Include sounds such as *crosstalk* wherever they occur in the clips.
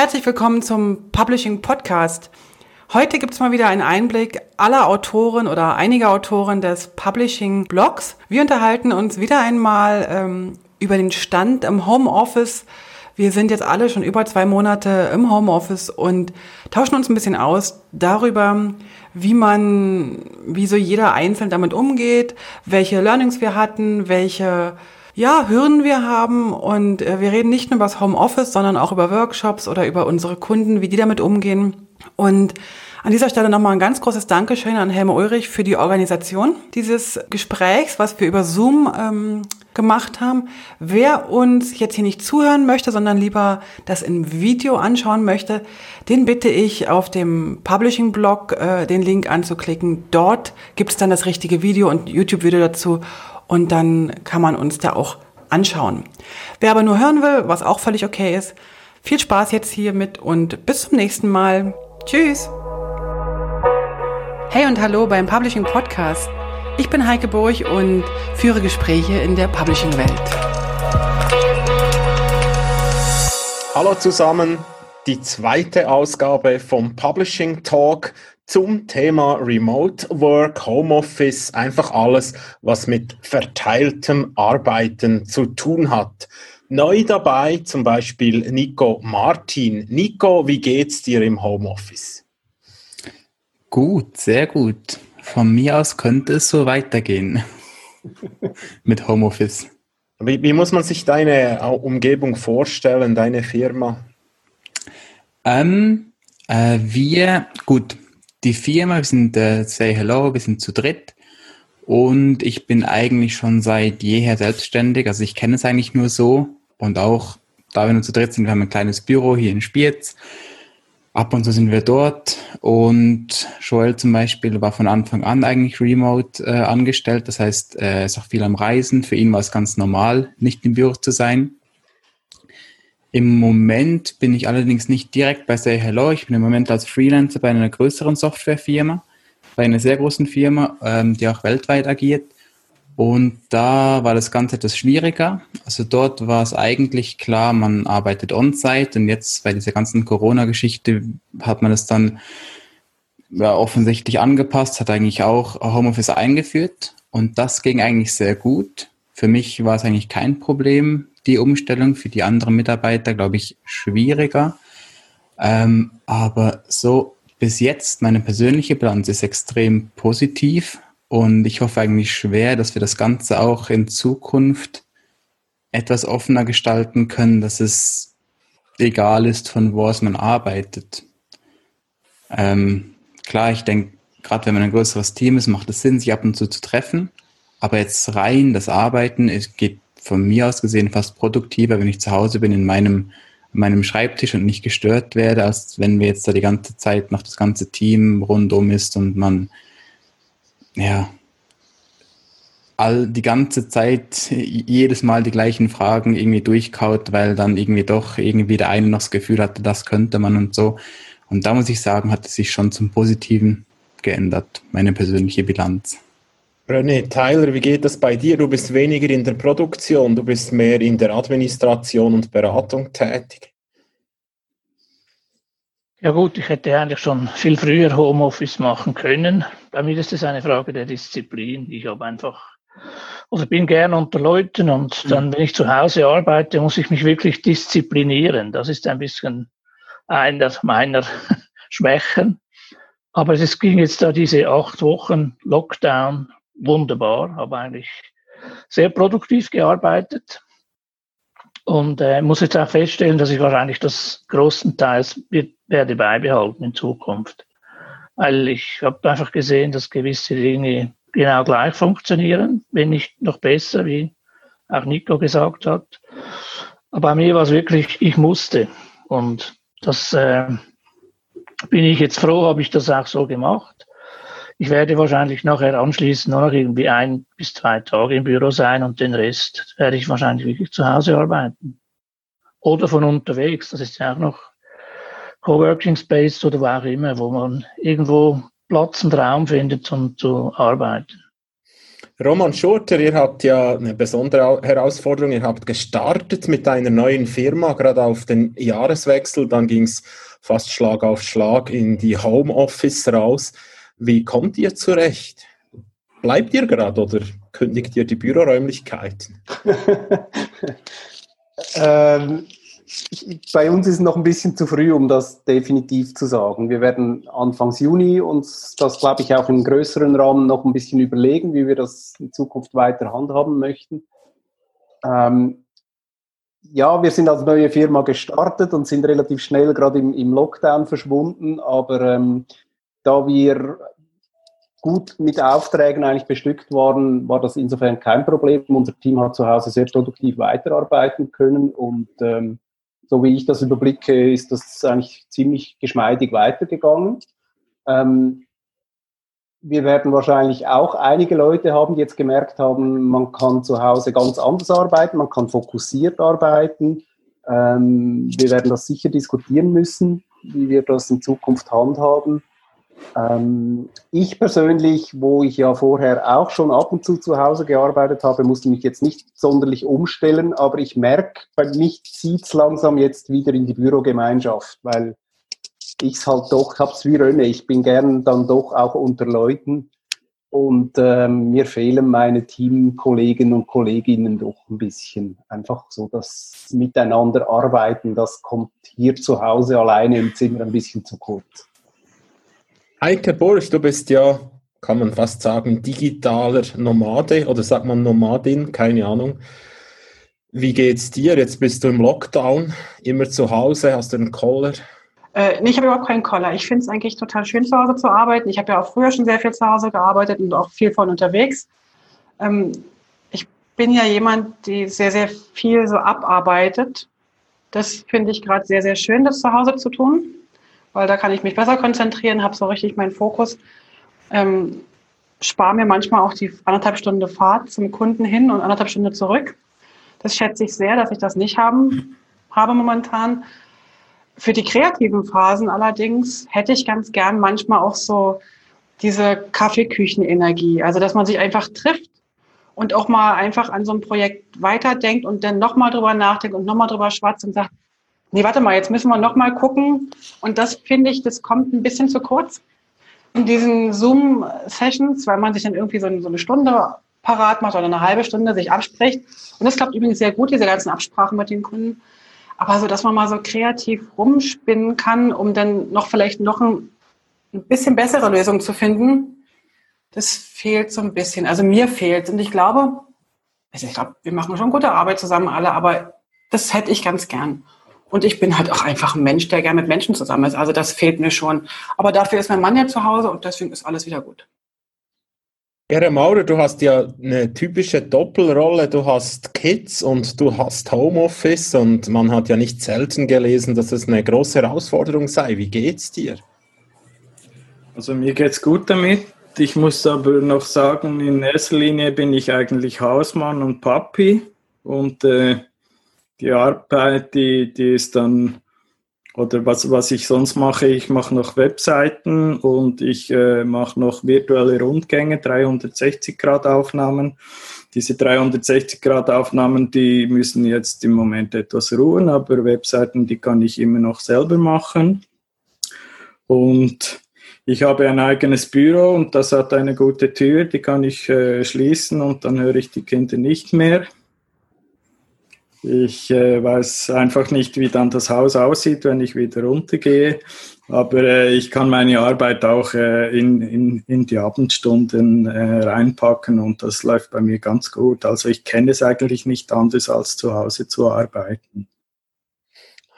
Herzlich willkommen zum Publishing Podcast. Heute gibt es mal wieder einen Einblick aller Autoren oder einiger Autoren des Publishing Blogs. Wir unterhalten uns wieder einmal ähm, über den Stand im Homeoffice. Wir sind jetzt alle schon über zwei Monate im Homeoffice und tauschen uns ein bisschen aus darüber, wie man, wie so jeder einzeln damit umgeht, welche Learnings wir hatten, welche ja, Hürden wir haben und äh, wir reden nicht nur über das Homeoffice, sondern auch über Workshops oder über unsere Kunden, wie die damit umgehen. Und an dieser Stelle nochmal ein ganz großes Dankeschön an Helme Ulrich für die Organisation dieses Gesprächs, was wir über Zoom ähm, gemacht haben. Wer uns jetzt hier nicht zuhören möchte, sondern lieber das im Video anschauen möchte, den bitte ich auf dem Publishing-Blog äh, den Link anzuklicken. Dort gibt es dann das richtige Video und YouTube-Video dazu und dann kann man uns da auch anschauen. Wer aber nur hören will, was auch völlig okay ist, viel Spaß jetzt hiermit und bis zum nächsten Mal. Tschüss! Hey und hallo beim Publishing Podcast. Ich bin Heike Burg und führe Gespräche in der Publishing-Welt. Hallo zusammen, die zweite Ausgabe vom Publishing Talk zum Thema Remote Work, Homeoffice, einfach alles, was mit verteiltem Arbeiten zu tun hat. Neu dabei zum Beispiel Nico Martin. Nico, wie geht's dir im Homeoffice? Gut, sehr gut. Von mir aus könnte es so weitergehen *laughs* mit Homeoffice. Wie, wie, muss man sich deine Umgebung vorstellen, deine Firma? Ähm, äh, wir, gut, die Firma, wir sind äh, Say Hello, wir sind zu dritt und ich bin eigentlich schon seit jeher selbstständig. Also ich kenne es eigentlich nur so und auch da wir nur zu dritt sind, wir haben ein kleines Büro hier in Spiez. Ab und zu sind wir dort und Joel zum Beispiel war von Anfang an eigentlich remote äh, angestellt. Das heißt, er ist auch viel am Reisen. Für ihn war es ganz normal, nicht im Büro zu sein. Im Moment bin ich allerdings nicht direkt bei Say Hello. Ich bin im Moment als Freelancer bei einer größeren Softwarefirma, bei einer sehr großen Firma, ähm, die auch weltweit agiert. Und da war das Ganze etwas schwieriger. Also dort war es eigentlich klar, man arbeitet on-site und jetzt bei dieser ganzen Corona-Geschichte hat man es dann ja, offensichtlich angepasst, hat eigentlich auch Homeoffice eingeführt und das ging eigentlich sehr gut. Für mich war es eigentlich kein Problem die Umstellung, für die anderen Mitarbeiter, glaube ich, schwieriger. Ähm, aber so bis jetzt, meine persönliche Bilanz ist extrem positiv und ich hoffe eigentlich schwer, dass wir das Ganze auch in Zukunft etwas offener gestalten können, dass es egal ist, von wo aus man arbeitet. Ähm, klar, ich denke, gerade wenn man ein größeres Team ist, macht es Sinn, sich ab und zu zu treffen. Aber jetzt rein das Arbeiten, es geht von mir aus gesehen fast produktiver, wenn ich zu Hause bin in meinem, meinem Schreibtisch und nicht gestört werde, als wenn wir jetzt da die ganze Zeit noch das ganze Team rundum ist und man ja all die ganze Zeit jedes Mal die gleichen Fragen irgendwie durchkaut, weil dann irgendwie doch irgendwie der eine noch das Gefühl hatte, das könnte man und so. Und da muss ich sagen, hat es sich schon zum Positiven geändert, meine persönliche Bilanz. René, Tyler, wie geht das bei dir? Du bist weniger in der Produktion, du bist mehr in der Administration und Beratung tätig. Ja gut, ich hätte eigentlich schon viel früher Homeoffice machen können. Bei mir ist es eine Frage der Disziplin. Ich habe einfach, also bin gern unter Leuten und mhm. dann, wenn ich zu Hause arbeite, muss ich mich wirklich disziplinieren. Das ist ein bisschen einer meiner *laughs* Schwächen. Aber es ging jetzt da diese acht Wochen Lockdown wunderbar, habe eigentlich sehr produktiv gearbeitet und äh, muss jetzt auch feststellen, dass ich wahrscheinlich das größtenteils werde beibehalten in Zukunft. Weil ich habe einfach gesehen, dass gewisse Dinge genau gleich funktionieren, wenn nicht noch besser, wie auch Nico gesagt hat. Aber bei mir war es wirklich, ich musste. Und das äh, bin ich jetzt froh, habe ich das auch so gemacht. Ich werde wahrscheinlich nachher anschließend noch irgendwie ein bis zwei Tage im Büro sein und den Rest werde ich wahrscheinlich wirklich zu Hause arbeiten. Oder von unterwegs. Das ist ja auch noch Coworking Space oder wo auch immer, wo man irgendwo Platz und Raum findet, um zu arbeiten. Roman Schurter, ihr habt ja eine besondere Herausforderung. Ihr habt gestartet mit einer neuen Firma, gerade auf den Jahreswechsel. Dann ging es fast Schlag auf Schlag in die Homeoffice raus. Wie kommt ihr zurecht? Bleibt ihr gerade oder kündigt ihr die Büroräumlichkeiten? *laughs* ähm, bei uns ist es noch ein bisschen zu früh, um das definitiv zu sagen. Wir werden Anfangs Juni uns das, glaube ich, auch im größeren Rahmen noch ein bisschen überlegen, wie wir das in Zukunft weiter handhaben möchten. Ähm, ja, wir sind als neue Firma gestartet und sind relativ schnell gerade im, im Lockdown verschwunden, aber ähm, da wir gut mit Aufträgen eigentlich bestückt waren, war das insofern kein Problem. Unser Team hat zu Hause sehr produktiv weiterarbeiten können und ähm, so wie ich das überblicke, ist das eigentlich ziemlich geschmeidig weitergegangen. Ähm, wir werden wahrscheinlich auch einige Leute haben, die jetzt gemerkt haben, man kann zu Hause ganz anders arbeiten, man kann fokussiert arbeiten. Ähm, wir werden das sicher diskutieren müssen, wie wir das in Zukunft handhaben. Ähm, ich persönlich, wo ich ja vorher auch schon ab und zu zu Hause gearbeitet habe, musste mich jetzt nicht sonderlich umstellen, aber ich merke, bei mich zieht es langsam jetzt wieder in die Bürogemeinschaft, weil ich es halt doch, habe es wie Röne, ich bin gern dann doch auch unter Leuten und ähm, mir fehlen meine Teamkollegen und Kolleginnen doch ein bisschen. Einfach so das Miteinander arbeiten, das kommt hier zu Hause alleine im Zimmer ein bisschen zu kurz. Heike Boris, du bist ja, kann man fast sagen, digitaler Nomade oder sagt man Nomadin, keine Ahnung. Wie geht's dir? Jetzt bist du im Lockdown, immer zu Hause, hast du einen Caller? Äh, nee, ich habe überhaupt keinen Caller. Ich finde es eigentlich total schön, zu Hause zu arbeiten. Ich habe ja auch früher schon sehr viel zu Hause gearbeitet und auch viel von unterwegs. Ähm, ich bin ja jemand, die sehr, sehr viel so abarbeitet. Das finde ich gerade sehr, sehr schön, das zu Hause zu tun weil da kann ich mich besser konzentrieren, habe so richtig meinen Fokus. Ähm, spare mir manchmal auch die anderthalb Stunden Fahrt zum Kunden hin und anderthalb Stunden zurück. Das schätze ich sehr, dass ich das nicht haben, habe momentan. Für die kreativen Phasen allerdings hätte ich ganz gern manchmal auch so diese Kaffeeküchenenergie. Also, dass man sich einfach trifft und auch mal einfach an so ein Projekt weiterdenkt und dann nochmal drüber nachdenkt und nochmal drüber schwatzt und sagt, nee, warte mal, jetzt müssen wir noch mal gucken. Und das finde ich, das kommt ein bisschen zu kurz in diesen Zoom-Sessions, weil man sich dann irgendwie so, so eine Stunde parat macht oder eine halbe Stunde sich abspricht. Und das klappt übrigens sehr gut, diese ganzen Absprachen mit den Kunden. Aber so, dass man mal so kreativ rumspinnen kann, um dann noch vielleicht noch ein, ein bisschen bessere Lösung zu finden, das fehlt so ein bisschen. Also mir fehlt. Und ich glaube, also ich glaube, wir machen schon gute Arbeit zusammen alle, aber das hätte ich ganz gern. Und ich bin halt auch einfach ein Mensch, der gerne mit Menschen zusammen ist. Also das fehlt mir schon. Aber dafür ist mein Mann ja zu Hause und deswegen ist alles wieder gut. Gere Maurer, du hast ja eine typische Doppelrolle. Du hast Kids und du hast Homeoffice und man hat ja nicht selten gelesen, dass es eine große Herausforderung sei. Wie geht's dir? Also mir geht's gut damit. Ich muss aber noch sagen, in erster Linie bin ich eigentlich Hausmann und Papi und äh, die Arbeit, die, die ist dann, oder was, was ich sonst mache, ich mache noch Webseiten und ich äh, mache noch virtuelle Rundgänge, 360-Grad-Aufnahmen. Diese 360-Grad-Aufnahmen, die müssen jetzt im Moment etwas ruhen, aber Webseiten, die kann ich immer noch selber machen. Und ich habe ein eigenes Büro und das hat eine gute Tür, die kann ich äh, schließen und dann höre ich die Kinder nicht mehr. Ich äh, weiß einfach nicht, wie dann das Haus aussieht, wenn ich wieder runtergehe. Aber äh, ich kann meine Arbeit auch äh, in, in, in die Abendstunden äh, reinpacken und das läuft bei mir ganz gut. Also ich kenne es eigentlich nicht anders, als zu Hause zu arbeiten.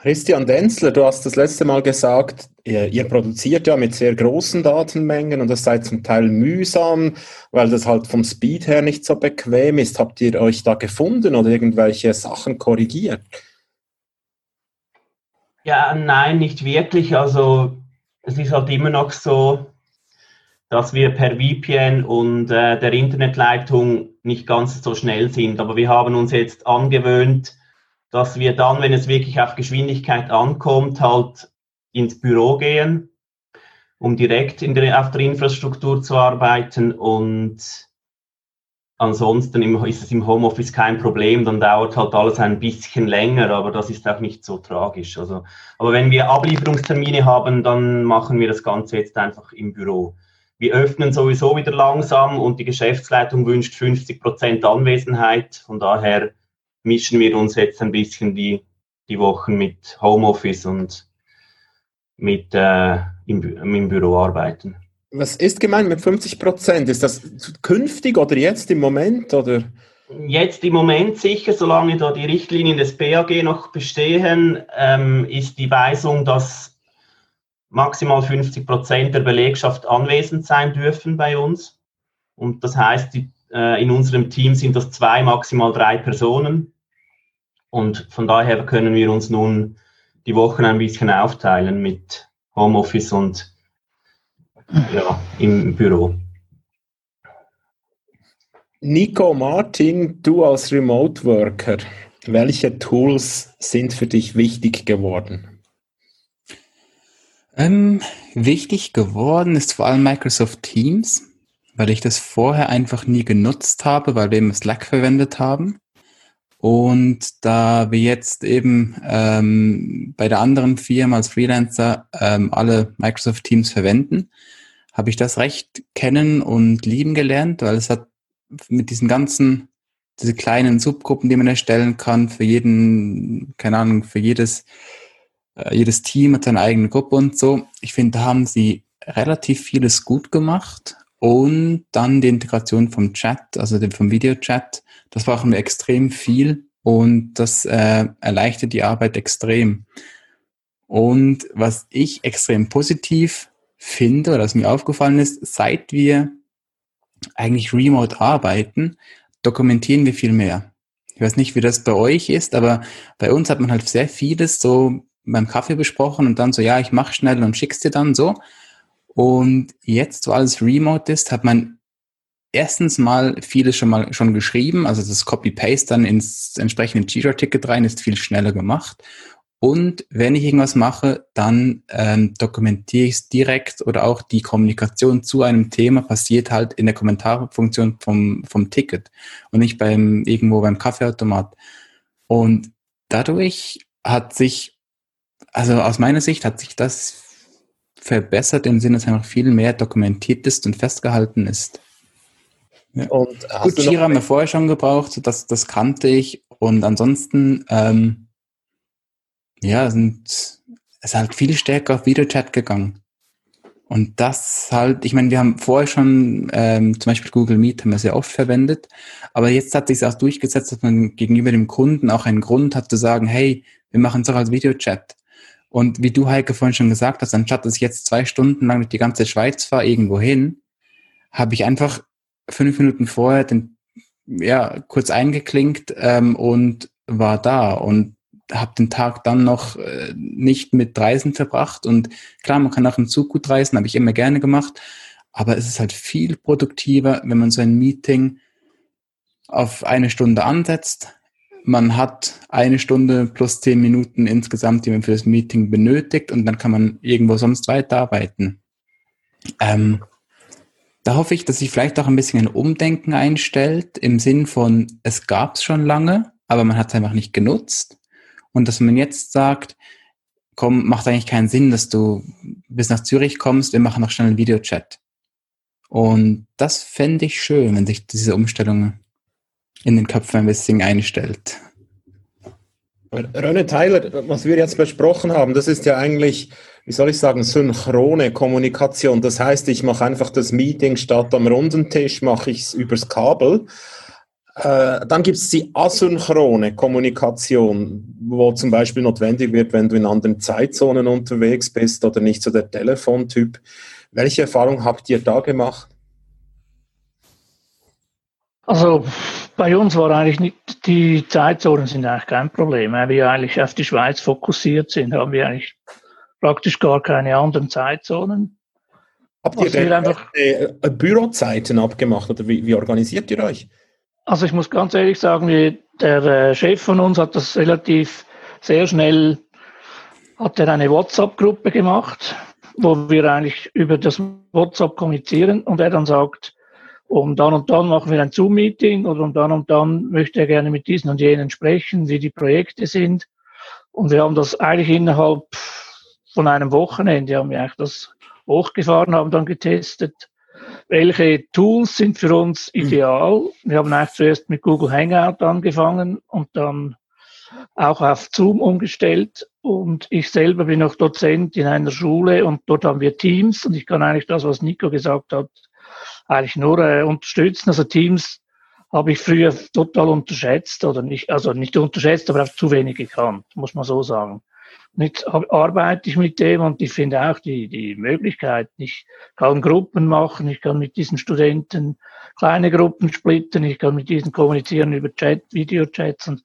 Christian Denzler, du hast das letzte Mal gesagt, ihr, ihr, produziert ja mit sehr großen Datenmengen und das sei zum Teil mühsam, weil das halt vom Speed her nicht so bequem ist. Habt ihr euch da gefunden oder irgendwelche Sachen korrigiert? Ja, nein, nicht wirklich. Also es ist halt immer noch so, dass wir per VPN und äh, der Internetleitung nicht ganz so schnell sind. Aber wir haben uns jetzt angewöhnt, dass wir dann, wenn es wirklich auf Geschwindigkeit ankommt, halt ins Büro gehen, um direkt in der, auf der Infrastruktur zu arbeiten. Und ansonsten ist es im Homeoffice kein Problem, dann dauert halt alles ein bisschen länger, aber das ist auch nicht so tragisch. Also, aber wenn wir Ablieferungstermine haben, dann machen wir das Ganze jetzt einfach im Büro. Wir öffnen sowieso wieder langsam und die Geschäftsleitung wünscht 50 Prozent Anwesenheit. Von daher mischen wir uns jetzt ein bisschen die, die Wochen mit Homeoffice und mit äh, im, im Büro arbeiten. Was ist gemeint mit 50 Prozent? Ist das künftig oder jetzt im Moment? Oder? Jetzt im Moment sicher, solange da die Richtlinien des BAG noch bestehen, ähm, ist die Weisung, dass maximal 50 Prozent der Belegschaft anwesend sein dürfen bei uns. Und das heißt, die, in unserem Team sind das zwei, maximal drei Personen. Und von daher können wir uns nun die Wochen ein bisschen aufteilen mit Homeoffice und ja, im Büro. Nico Martin, du als Remote Worker, welche Tools sind für dich wichtig geworden? Ähm, wichtig geworden ist vor allem Microsoft Teams, weil ich das vorher einfach nie genutzt habe, weil wir immer Slack verwendet haben. Und da wir jetzt eben ähm, bei der anderen Firma als Freelancer ähm, alle Microsoft Teams verwenden, habe ich das recht kennen und lieben gelernt, weil es hat mit diesen ganzen, diese kleinen Subgruppen, die man erstellen kann, für jeden, keine Ahnung, für jedes, äh, jedes Team hat seine eigene Gruppe und so. Ich finde, da haben sie relativ vieles gut gemacht und dann die Integration vom Chat, also vom Videochat, das brauchen wir extrem viel und das äh, erleichtert die Arbeit extrem. Und was ich extrem positiv finde oder was mir aufgefallen ist, seit wir eigentlich remote arbeiten, dokumentieren wir viel mehr. Ich weiß nicht, wie das bei euch ist, aber bei uns hat man halt sehr vieles so beim Kaffee besprochen und dann so, ja, ich mache schnell und schick's dir dann so. Und jetzt, wo alles remote ist, hat man erstens mal vieles schon mal schon geschrieben, also das Copy-Paste dann ins entsprechende Jira-Ticket rein ist viel schneller gemacht. Und wenn ich irgendwas mache, dann ähm, dokumentiere ich es direkt oder auch die Kommunikation zu einem Thema passiert halt in der Kommentarfunktion vom, vom Ticket und nicht beim irgendwo beim Kaffeeautomat. Und dadurch hat sich, also aus meiner Sicht hat sich das verbessert im Sinne, dass einfach viel mehr dokumentiert ist und festgehalten ist. Ja. Und Gut, Jira haben wir vorher schon gebraucht, das, das kannte ich. Und ansonsten ähm, ja, sind, es ist halt viel stärker auf Videochat gegangen. Und das halt, ich meine, wir haben vorher schon ähm, zum Beispiel Google Meet haben wir sehr oft verwendet, aber jetzt hat sich auch durchgesetzt, dass man gegenüber dem Kunden auch einen Grund hat zu sagen, hey, wir machen es auch als Videochat. Und wie du, Heike, vorhin schon gesagt hast, anstatt dass ich jetzt zwei Stunden lang durch die ganze Schweiz fahre, irgendwo hin, habe ich einfach fünf Minuten vorher den, ja, kurz eingeklinkt ähm, und war da. Und habe den Tag dann noch äh, nicht mit Reisen verbracht. Und klar, man kann auch im Zug gut reisen, habe ich immer gerne gemacht. Aber es ist halt viel produktiver, wenn man so ein Meeting auf eine Stunde ansetzt. Man hat eine Stunde plus zehn Minuten insgesamt, die man für das Meeting benötigt und dann kann man irgendwo sonst weiterarbeiten. Ähm, da hoffe ich, dass sich vielleicht auch ein bisschen ein Umdenken einstellt im Sinn von, es gab es schon lange, aber man hat es einfach nicht genutzt. Und dass man jetzt sagt, komm, macht eigentlich keinen Sinn, dass du bis nach Zürich kommst, wir machen noch schnell einen Videochat. Und das fände ich schön, wenn sich diese Umstellung in den bisschen einstellt. René Tyler, was wir jetzt besprochen haben, das ist ja eigentlich, wie soll ich sagen, synchrone Kommunikation. Das heißt, ich mache einfach das Meeting statt am runden Tisch, mache ich es übers Kabel. Äh, dann gibt es die asynchrone Kommunikation, wo zum Beispiel notwendig wird, wenn du in anderen Zeitzonen unterwegs bist oder nicht so der Telefontyp. Welche Erfahrung habt ihr da gemacht? Also bei uns war eigentlich nicht, die Zeitzonen sind eigentlich kein Problem. Weil wir eigentlich auf die Schweiz fokussiert sind, haben wir eigentlich praktisch gar keine anderen Zeitzonen. Habt ihr denn einfach äh, Bürozeiten abgemacht oder wie, wie organisiert ihr euch? Also ich muss ganz ehrlich sagen, der äh, Chef von uns hat das relativ sehr schnell, hat er eine WhatsApp-Gruppe gemacht, wo wir eigentlich über das WhatsApp kommunizieren und er dann sagt, Und dann und dann machen wir ein Zoom-Meeting oder und dann und dann möchte er gerne mit diesen und jenen sprechen, wie die Projekte sind. Und wir haben das eigentlich innerhalb von einem Wochenende, haben wir eigentlich das hochgefahren, haben dann getestet, welche Tools sind für uns ideal. Wir haben eigentlich zuerst mit Google Hangout angefangen und dann auch auf Zoom umgestellt. Und ich selber bin auch Dozent in einer Schule und dort haben wir Teams und ich kann eigentlich das, was Nico gesagt hat, eigentlich nur äh, unterstützen. Also Teams habe ich früher total unterschätzt oder nicht, also nicht unterschätzt, aber auch zu wenig gekannt, muss man so sagen. Und jetzt arbeite ich mit dem und ich finde auch die, die Möglichkeit, ich kann Gruppen machen, ich kann mit diesen Studenten kleine Gruppen splitten, ich kann mit diesen kommunizieren über Chat, Videochats und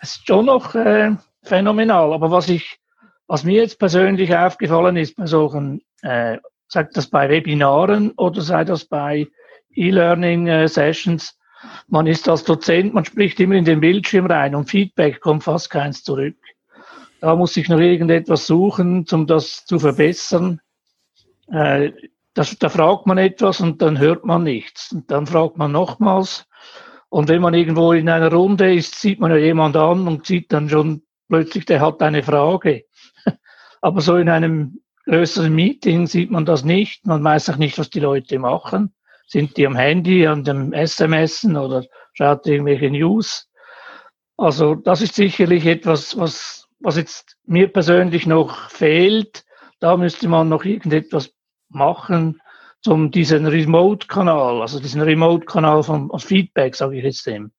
es ist schon noch äh, phänomenal. Aber was ich, was mir jetzt persönlich aufgefallen ist bei solchen, äh, sagt das bei Webinaren oder sei das bei E-Learning-Sessions, äh, man ist als Dozent, man spricht immer in den Bildschirm rein und Feedback kommt fast keins zurück. Da muss ich noch irgendetwas suchen, um das zu verbessern. Äh, das, da fragt man etwas und dann hört man nichts. Und dann fragt man nochmals und wenn man irgendwo in einer Runde ist, sieht man ja jemand an und sieht dann schon plötzlich, der hat eine Frage. *laughs* Aber so in einem größeren Meeting sieht man das nicht. Man weiß auch nicht, was die Leute machen. Sind die am Handy, an dem SMS oder schaut irgendwelche News? Also das ist sicherlich etwas, was, was jetzt mir persönlich noch fehlt. Da müsste man noch irgendetwas machen, zum diesen Remote-Kanal, also diesen Remote-Kanal von Feedback, sage ich jetzt dem,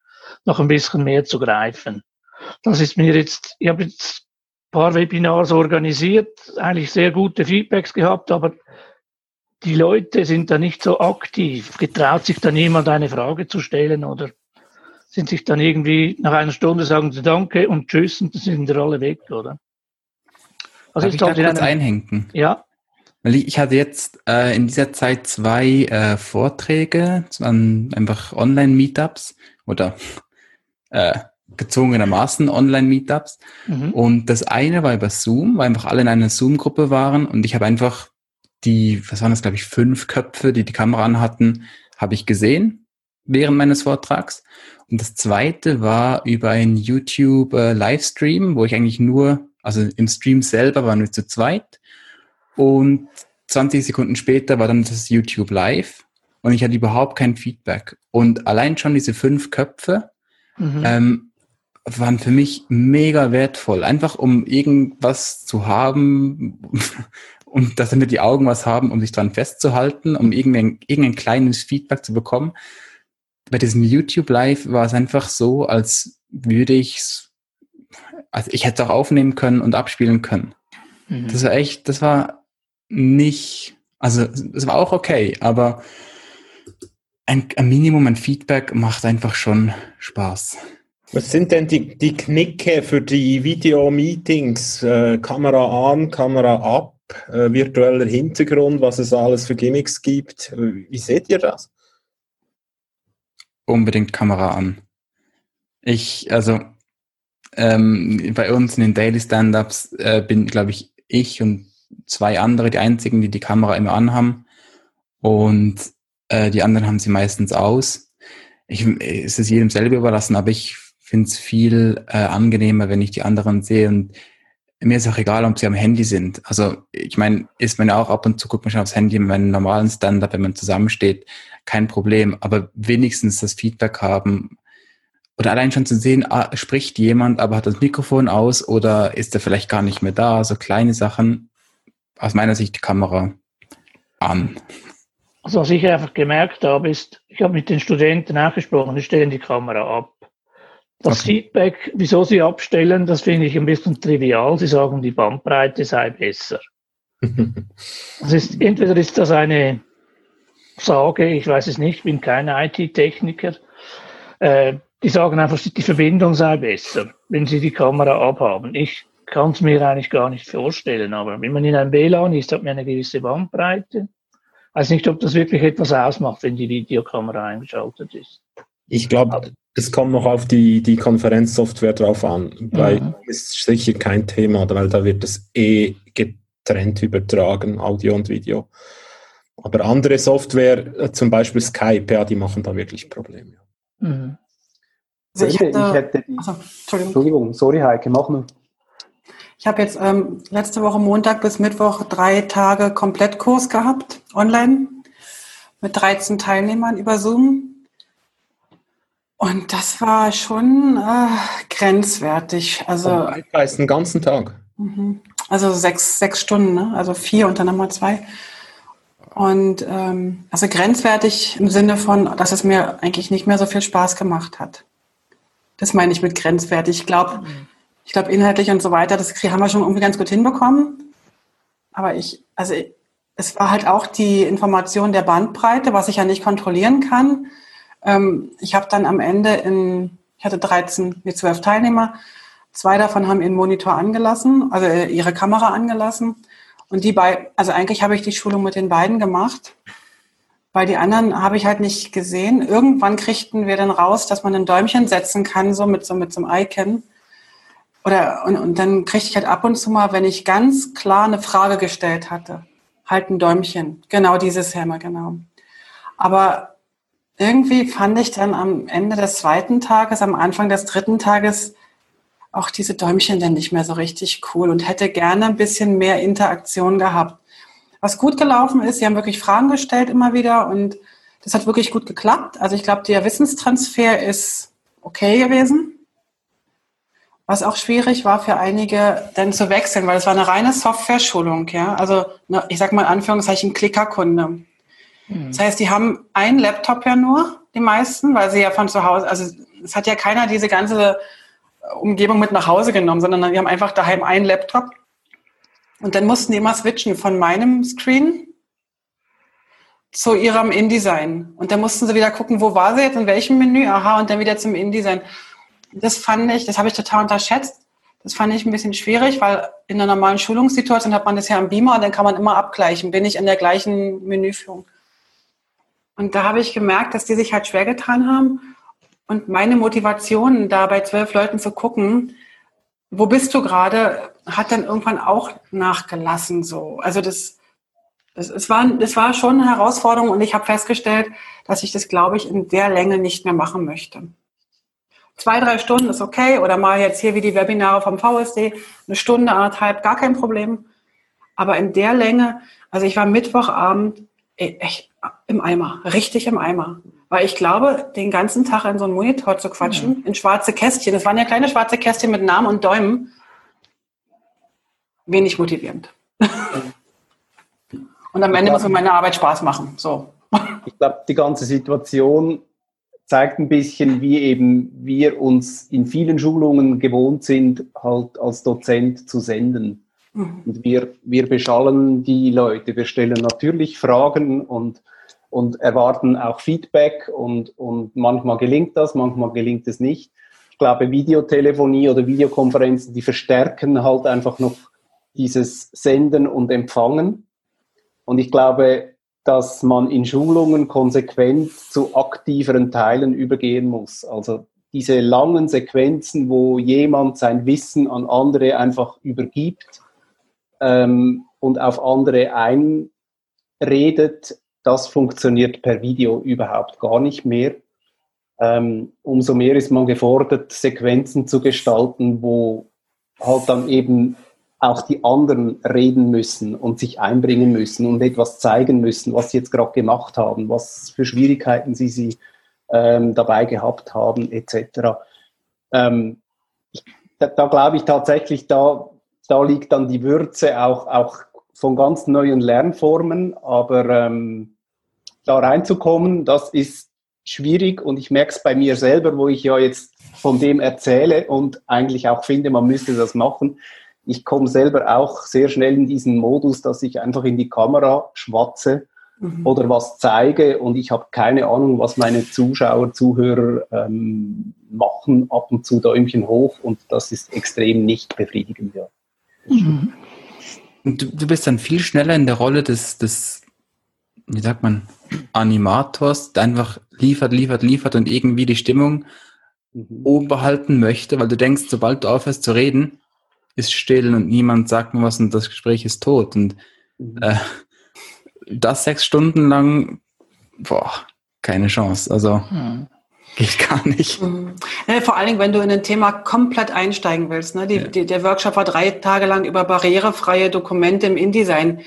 noch ein bisschen mehr zu greifen. Das ist mir jetzt, ich habe jetzt paar Webinars organisiert, eigentlich sehr gute Feedbacks gehabt, aber die Leute sind da nicht so aktiv. Getraut sich dann jemand eine Frage zu stellen oder sind sich dann irgendwie nach einer Stunde sagen sie Danke und Tschüss und dann sind wir alle weg, oder? Also Darf ich da kurz einhängen? Ja. Weil ich hatte jetzt äh, in dieser Zeit zwei äh, Vorträge an einfach Online-Meetups oder *laughs* äh, gezwungenermaßen Online-Meetups. Mhm. Und das eine war über Zoom, weil einfach alle in einer Zoom-Gruppe waren und ich habe einfach die, was waren das, glaube ich, fünf Köpfe, die die Kamera anhatten, habe ich gesehen während meines Vortrags. Und das zweite war über einen YouTube-Livestream, äh, wo ich eigentlich nur, also im Stream selber waren wir zu zweit und 20 Sekunden später war dann das YouTube live und ich hatte überhaupt kein Feedback. Und allein schon diese fünf Köpfe mhm. ähm, waren für mich mega wertvoll. Einfach um irgendwas zu haben und *laughs* dass damit die Augen was haben, um sich dran festzuhalten, um irgendein, irgendein kleines Feedback zu bekommen. Bei diesem YouTube Live war es einfach so, als würde ich es, also ich hätte es auch aufnehmen können und abspielen können. Mhm. Das war echt, das war nicht, also es war auch okay, aber ein, ein Minimum an Feedback macht einfach schon Spaß. Was sind denn die, die Knicke für die Video-Meetings? Äh, Kamera an, Kamera ab, äh, virtueller Hintergrund, was es alles für Gimmicks gibt. Wie seht ihr das? Unbedingt Kamera an. Ich, also ähm, bei uns in den Daily Stand-Ups äh, bin, glaube ich, ich und zwei andere, die einzigen, die die Kamera immer anhaben. Und äh, die anderen haben sie meistens aus. Ich, es ist jedem selber überlassen, aber ich finde es viel äh, angenehmer, wenn ich die anderen sehe. Und mir ist auch egal, ob sie am Handy sind. Also ich meine, ist man ja auch ab und zu, guckt man schon aufs Handy in meinem normalen Stand-up, wenn man zusammensteht, kein Problem. Aber wenigstens das Feedback haben, oder allein schon zu sehen, ah, spricht jemand, aber hat das Mikrofon aus oder ist er vielleicht gar nicht mehr da, so kleine Sachen aus meiner Sicht die Kamera an. Also was ich einfach gemerkt habe, ist, ich habe mit den Studenten nachgesprochen, die stellen die Kamera ab. Das okay. Feedback, wieso sie abstellen, das finde ich ein bisschen trivial. Sie sagen, die Bandbreite sei besser. *laughs* das ist, entweder ist das eine Sage, ich weiß es nicht, bin kein IT-Techniker. Äh, die sagen einfach, die Verbindung sei besser, wenn sie die Kamera abhaben. Ich kann es mir eigentlich gar nicht vorstellen. Aber wenn man in einem WLAN ist, hat man eine gewisse Bandbreite. Ich weiß nicht, ob das wirklich etwas ausmacht, wenn die Videokamera eingeschaltet ist. Ich glaube, es kommt noch auf die, die Konferenzsoftware drauf an. Bei mhm. ist sicher kein Thema, weil da wird es eh getrennt übertragen, Audio und Video. Aber andere Software, äh, zum Beispiel Skype, ja, die machen da wirklich Probleme. Mhm. Also ich, hätte, ich hätte die, also, Entschuldigung. Entschuldigung, sorry Heike, mach nur. Ich habe jetzt ähm, letzte Woche Montag bis Mittwoch drei Tage Komplettkurs gehabt, online, mit 13 Teilnehmern über Zoom. Und das war schon äh, grenzwertig. Also heißt den ganzen Tag. Mhm. Also sechs, sechs Stunden, ne? also vier und dann nochmal zwei. Und ähm, also grenzwertig im Sinne von, dass es mir eigentlich nicht mehr so viel Spaß gemacht hat. Das meine ich mit grenzwertig. Ich glaube, ich glaube, inhaltlich und so weiter, das haben wir schon irgendwie ganz gut hinbekommen. Aber ich, also es war halt auch die Information der Bandbreite, was ich ja nicht kontrollieren kann. Ähm, ich habe dann am Ende in, ich hatte 13, nee, 12 Teilnehmer. Zwei davon haben ihren Monitor angelassen, also äh, ihre Kamera angelassen. Und die beiden, also eigentlich habe ich die Schulung mit den beiden gemacht, weil die anderen habe ich halt nicht gesehen. Irgendwann kriegten wir dann raus, dass man ein Däumchen setzen kann, so mit so, mit so einem Icon. Oder, und, und dann kriegte ich halt ab und zu mal, wenn ich ganz klar eine Frage gestellt hatte, halt ein Däumchen. Genau dieses Hämmer, genau. Aber irgendwie fand ich dann am Ende des zweiten Tages, am Anfang des dritten Tages, auch diese Däumchen dann nicht mehr so richtig cool und hätte gerne ein bisschen mehr Interaktion gehabt. Was gut gelaufen ist, sie haben wirklich Fragen gestellt immer wieder und das hat wirklich gut geklappt. Also ich glaube, der Wissenstransfer ist okay gewesen. Was auch schwierig war für einige, dann zu wechseln, weil es war eine reine Software-Schulung, ja. Also, ne, ich sag mal in Anführungszeichen Klickerkunde. Mhm. Das heißt, die haben einen Laptop ja nur, die meisten, weil sie ja von zu Hause, also es hat ja keiner diese ganze Umgebung mit nach Hause genommen, sondern die haben einfach daheim einen Laptop. Und dann mussten die immer switchen von meinem Screen zu ihrem InDesign. Und dann mussten sie wieder gucken, wo war sie jetzt, in welchem Menü, aha, und dann wieder zum InDesign das fand ich, das habe ich total unterschätzt. Das fand ich ein bisschen schwierig, weil in einer normalen Schulungssituation hat man das ja am Beamer und dann kann man immer abgleichen, bin ich in der gleichen Menüführung. Und da habe ich gemerkt, dass die sich halt schwer getan haben. Und meine Motivation, da bei zwölf Leuten zu gucken, wo bist du gerade, hat dann irgendwann auch nachgelassen. So. Also das, das, es war, das war schon eine Herausforderung und ich habe festgestellt, dass ich das, glaube ich, in der Länge nicht mehr machen möchte zwei, drei Stunden ist okay oder mal jetzt hier wie die Webinare vom VSD, eine Stunde, anderthalb, gar kein Problem. Aber in der Länge, also ich war Mittwochabend echt im Eimer, richtig im Eimer. Weil ich glaube, den ganzen Tag in so einen Monitor zu quatschen, mhm. in schwarze Kästchen, das waren ja kleine schwarze Kästchen mit Namen und Däumen, wenig motivierend. *laughs* und am Ende muss mir meine Arbeit Spaß machen. So. *laughs* Ich glaube, die ganze Situation zeigt ein bisschen, wie eben wir uns in vielen Schulungen gewohnt sind, halt als Dozent zu senden. Mhm. Und wir, wir beschallen die Leute. Wir stellen natürlich Fragen und, und erwarten auch Feedback und, und manchmal gelingt das, manchmal gelingt es nicht. Ich glaube, Videotelefonie oder Videokonferenzen, die verstärken halt einfach noch dieses Senden und Empfangen. Und ich glaube, dass man in Schulungen konsequent zu aktiveren Teilen übergehen muss. Also diese langen Sequenzen, wo jemand sein Wissen an andere einfach übergibt ähm, und auf andere einredet, das funktioniert per Video überhaupt gar nicht mehr. Ähm, umso mehr ist man gefordert, Sequenzen zu gestalten, wo halt dann eben auch die anderen reden müssen und sich einbringen müssen und etwas zeigen müssen, was sie jetzt gerade gemacht haben, was für Schwierigkeiten sie, sie ähm, dabei gehabt haben, etc. Ähm, da, da glaube ich tatsächlich, da, da liegt dann die Würze auch, auch von ganz neuen Lernformen, aber ähm, da reinzukommen, das ist schwierig und ich merke es bei mir selber, wo ich ja jetzt von dem erzähle und eigentlich auch finde, man müsste das machen ich komme selber auch sehr schnell in diesen Modus, dass ich einfach in die Kamera schwatze mhm. oder was zeige und ich habe keine Ahnung, was meine Zuschauer, Zuhörer ähm, machen, ab und zu Däumchen hoch und das ist extrem nicht befriedigend. Ja. Mhm. Du, du bist dann viel schneller in der Rolle des, des wie sagt man, Animators, der einfach liefert, liefert, liefert und irgendwie die Stimmung mhm. oben behalten möchte, weil du denkst, sobald du aufhörst zu reden, ist still und niemand sagt mir was und das Gespräch ist tot. Und mhm. äh, das sechs Stunden lang, boah, keine Chance. Also hm. Geht gar nicht. Mhm. Ja, vor allen Dingen, wenn du in ein Thema komplett einsteigen willst. Ne? Die, ja. die, der Workshop war drei Tage lang über barrierefreie Dokumente im InDesign.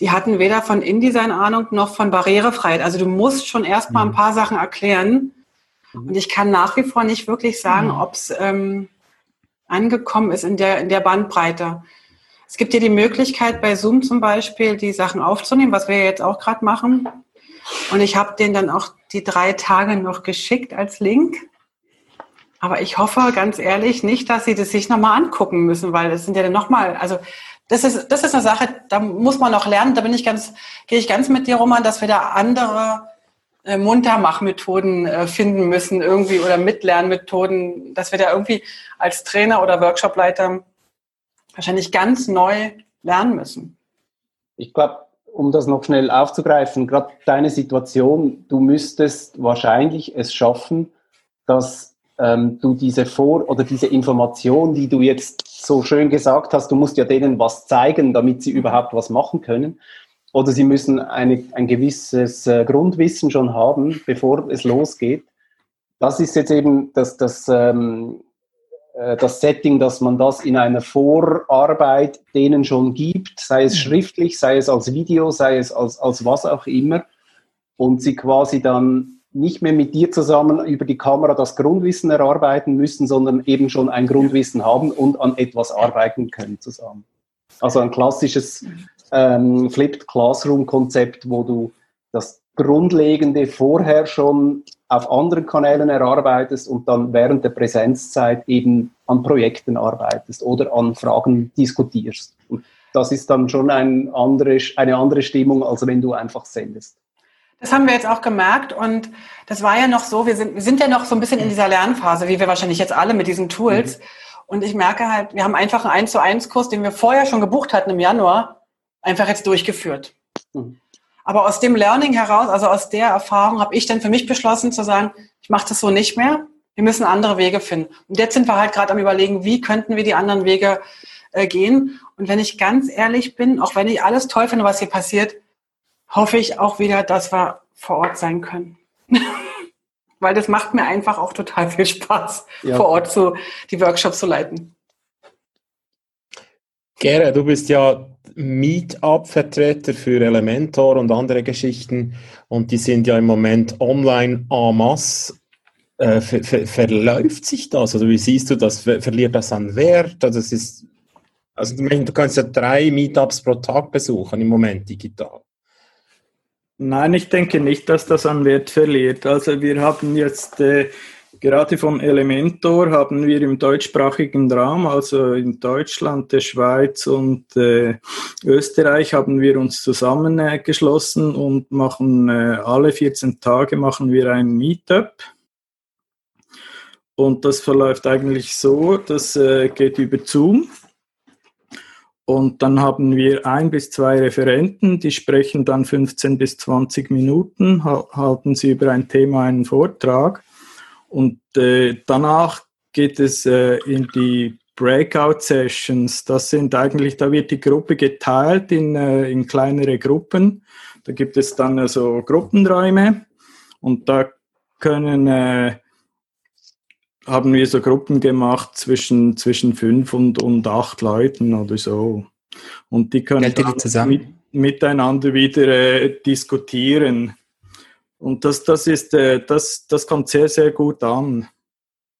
Die hatten weder von InDesign Ahnung noch von Barrierefreiheit. Also du musst schon erstmal mhm. ein paar Sachen erklären. Mhm. Und ich kann nach wie vor nicht wirklich sagen, mhm. ob es ähm, angekommen ist in der, in der Bandbreite. Es gibt dir die Möglichkeit, bei Zoom zum Beispiel die Sachen aufzunehmen, was wir jetzt auch gerade machen. Und ich habe den dann auch die drei Tage noch geschickt als Link. Aber ich hoffe ganz ehrlich nicht, dass sie das sich nochmal angucken müssen, weil es sind ja dann nochmal, also das ist, das ist eine Sache, da muss man noch lernen. Da bin ich ganz, gehe ich ganz mit dir, Roman, dass wir da andere äh, Muntermachmethoden äh, finden müssen irgendwie oder Mitlernmethoden, dass wir da irgendwie als Trainer oder Workshopleiter wahrscheinlich ganz neu lernen müssen. Ich glaube, um das noch schnell aufzugreifen, gerade deine Situation, du müsstest wahrscheinlich es schaffen, dass ähm, du diese Vor- oder diese Information, die du jetzt so schön gesagt hast, du musst ja denen was zeigen, damit sie überhaupt was machen können. Oder sie müssen eine, ein gewisses äh, Grundwissen schon haben, bevor es losgeht. Das ist jetzt eben das, das ähm, äh, das Setting, dass man das in einer Vorarbeit denen schon gibt, sei es mhm. schriftlich, sei es als Video, sei es als, als was auch immer, und sie quasi dann nicht mehr mit dir zusammen über die Kamera das Grundwissen erarbeiten müssen, sondern eben schon ein Grundwissen haben und an etwas arbeiten können zusammen. Also ein klassisches ähm, Flipped Classroom-Konzept, wo du das Grundlegende vorher schon auf anderen Kanälen erarbeitest und dann während der Präsenzzeit eben an Projekten arbeitest oder an Fragen diskutierst. Und das ist dann schon ein andere, eine andere Stimmung, als wenn du einfach sendest. Das haben wir jetzt auch gemerkt und das war ja noch so, wir sind, wir sind ja noch so ein bisschen in dieser Lernphase, wie wir wahrscheinlich jetzt alle mit diesen Tools. Mhm. Und ich merke halt, wir haben einfach einen 1 zu 1 Kurs, den wir vorher schon gebucht hatten im Januar, einfach jetzt durchgeführt. Mhm. Aber aus dem Learning heraus, also aus der Erfahrung, habe ich dann für mich beschlossen zu sagen, ich mache das so nicht mehr. Wir müssen andere Wege finden. Und jetzt sind wir halt gerade am überlegen, wie könnten wir die anderen Wege äh, gehen. Und wenn ich ganz ehrlich bin, auch wenn ich alles toll finde, was hier passiert, hoffe ich auch wieder, dass wir vor Ort sein können. *laughs* Weil das macht mir einfach auch total viel Spaß, ja. vor Ort zu, die Workshops zu leiten. Gera, du bist ja Meetup-Vertreter für Elementor und andere Geschichten und die sind ja im Moment online en masse. Äh, ver ver verläuft sich das? Also wie siehst du das? Ver verliert das an Wert? Also, es ist, also du kannst ja drei Meetups pro Tag besuchen im Moment digital. Nein, ich denke nicht, dass das an Wert verliert. Also wir haben jetzt äh, Gerade von Elementor haben wir im deutschsprachigen Raum, also in Deutschland, der Schweiz und äh, Österreich, haben wir uns zusammengeschlossen äh, und machen äh, alle 14 Tage machen wir ein Meetup. Und das verläuft eigentlich so, das äh, geht über Zoom. Und dann haben wir ein bis zwei Referenten, die sprechen dann 15 bis 20 Minuten, halten sie über ein Thema einen Vortrag. Und äh, danach geht es äh, in die Breakout-Sessions. Das sind eigentlich, da wird die Gruppe geteilt in, äh, in kleinere Gruppen. Da gibt es dann also Gruppenräume und da können, äh, haben wir so Gruppen gemacht zwischen, zwischen fünf und, und acht Leuten oder so. Und die können die mit, miteinander wieder äh, diskutieren. Und das, das, ist, äh, das, das kommt sehr, sehr gut an.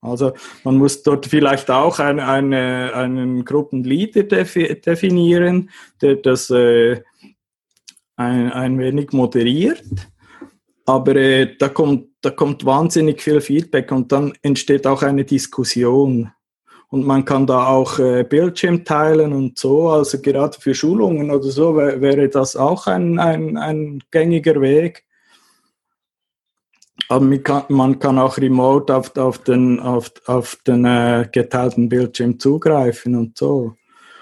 Also man muss dort vielleicht auch ein, eine, einen Gruppenleader definieren, der das äh, ein, ein wenig moderiert. Aber äh, da, kommt, da kommt wahnsinnig viel Feedback und dann entsteht auch eine Diskussion. Und man kann da auch äh, Bildschirm teilen und so. Also gerade für Schulungen oder so wäre das auch ein, ein, ein gängiger Weg. Aber man kann, auch remote auf, auf den, auf, auf den äh, geteilten Bildschirm zugreifen und so.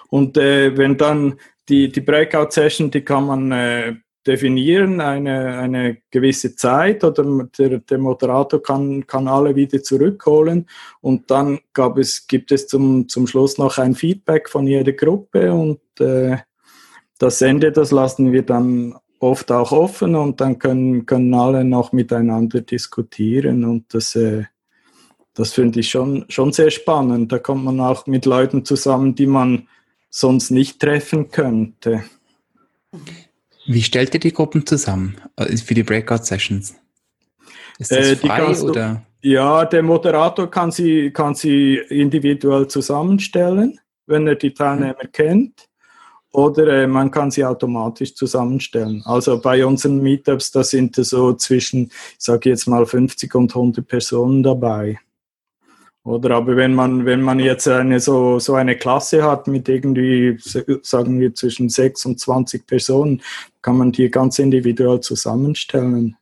Und äh, wenn dann die, die Breakout-Session, die kann man äh, definieren, eine, eine gewisse Zeit oder der, der Moderator kann, kann alle wieder zurückholen und dann gab es, gibt es zum, zum Schluss noch ein Feedback von jeder Gruppe und äh, das Ende, das lassen wir dann oft auch offen und dann können, können alle noch miteinander diskutieren und das, äh, das finde ich schon, schon sehr spannend. Da kommt man auch mit Leuten zusammen, die man sonst nicht treffen könnte. Wie stellt ihr die Gruppen zusammen äh, für die Breakout-Sessions? Ist das äh, frei oder? Du, ja, der Moderator kann sie, kann sie individuell zusammenstellen, wenn er die Teilnehmer mhm. kennt. Oder äh, man kann sie automatisch zusammenstellen. Also bei unseren Meetups, da sind so zwischen, ich sage jetzt mal 50 und 100 Personen dabei. Oder aber wenn man, wenn man jetzt eine so, so eine Klasse hat mit irgendwie, sagen wir, zwischen 6 und 20 Personen, kann man die ganz individuell zusammenstellen.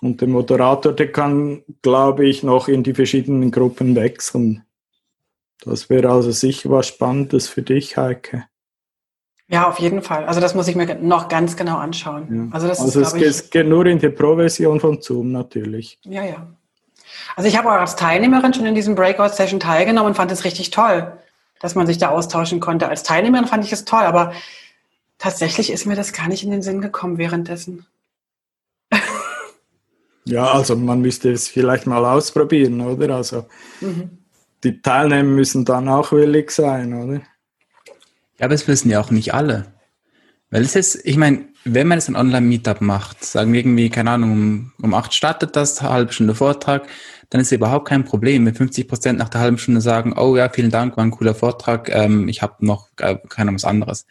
Und der Moderator, der kann, glaube ich, noch in die verschiedenen Gruppen wechseln. Das wäre also sicher was Spannendes für dich, Heike. Ja, auf jeden Fall. Also das muss ich mir noch ganz genau anschauen. Ja. Also, das also ist, es ich, geht nur in der Pro-Version von Zoom natürlich. Ja, ja. Also ich habe auch als Teilnehmerin schon in diesem Breakout-Session teilgenommen und fand es richtig toll, dass man sich da austauschen konnte. Als Teilnehmerin fand ich es toll, aber tatsächlich ist mir das gar nicht in den Sinn gekommen währenddessen. *laughs* Ja, also man müsste es vielleicht mal ausprobieren, oder? Also mhm. die Teilnehmer müssen dann auch willig sein, oder? Ja, aber es wissen ja auch nicht alle. Weil es ist, ich meine, wenn man jetzt ein Online-Meetup macht, sagen wir irgendwie, keine Ahnung, um, um acht startet das, halbe Stunde Vortrag, dann ist es überhaupt kein Problem, wenn 50 Prozent nach der halben Stunde sagen, oh ja, vielen Dank, war ein cooler Vortrag, ähm, ich habe noch äh, keine was anderes.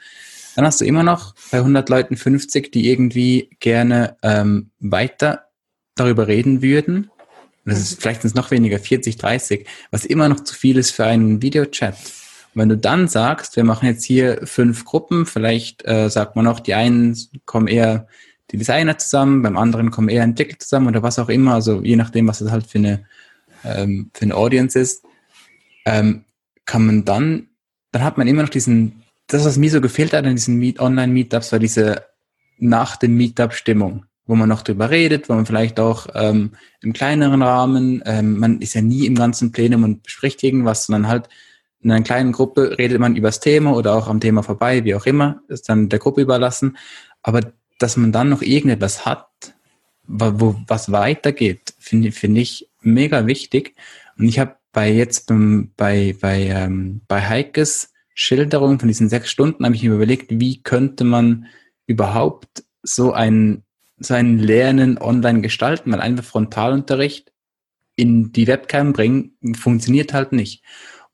Dann hast du immer noch bei 100 Leuten 50, die irgendwie gerne ähm, weiter darüber reden würden. das ist vielleicht sind es noch weniger, 40, 30, was immer noch zu viel ist für einen Videochat. Wenn du dann sagst, wir machen jetzt hier fünf Gruppen, vielleicht äh, sagt man noch, die einen kommen eher die Designer zusammen, beim anderen kommen eher Entwickler zusammen oder was auch immer, also je nachdem, was das halt für eine, ähm, für eine Audience ist, ähm, kann man dann, dann hat man immer noch diesen, das, was mir so gefehlt hat an diesen Meet Online-Meetups, war diese nach dem Meetup-Stimmung, wo man noch drüber redet, wo man vielleicht auch ähm, im kleineren Rahmen, ähm, man ist ja nie im ganzen Plenum und bespricht irgendwas, sondern halt in einer kleinen Gruppe redet man über das Thema oder auch am Thema vorbei, wie auch immer, ist dann der Gruppe überlassen. Aber dass man dann noch irgendetwas hat, wo, was weitergeht, finde find ich mega wichtig. Und ich habe bei jetzt bei, bei, ähm, bei Heikes Schilderung von diesen sechs Stunden habe ich mir überlegt, wie könnte man überhaupt so ein, so ein Lernen online gestalten, weil einfach Frontalunterricht in die Webcam bringen, funktioniert halt nicht.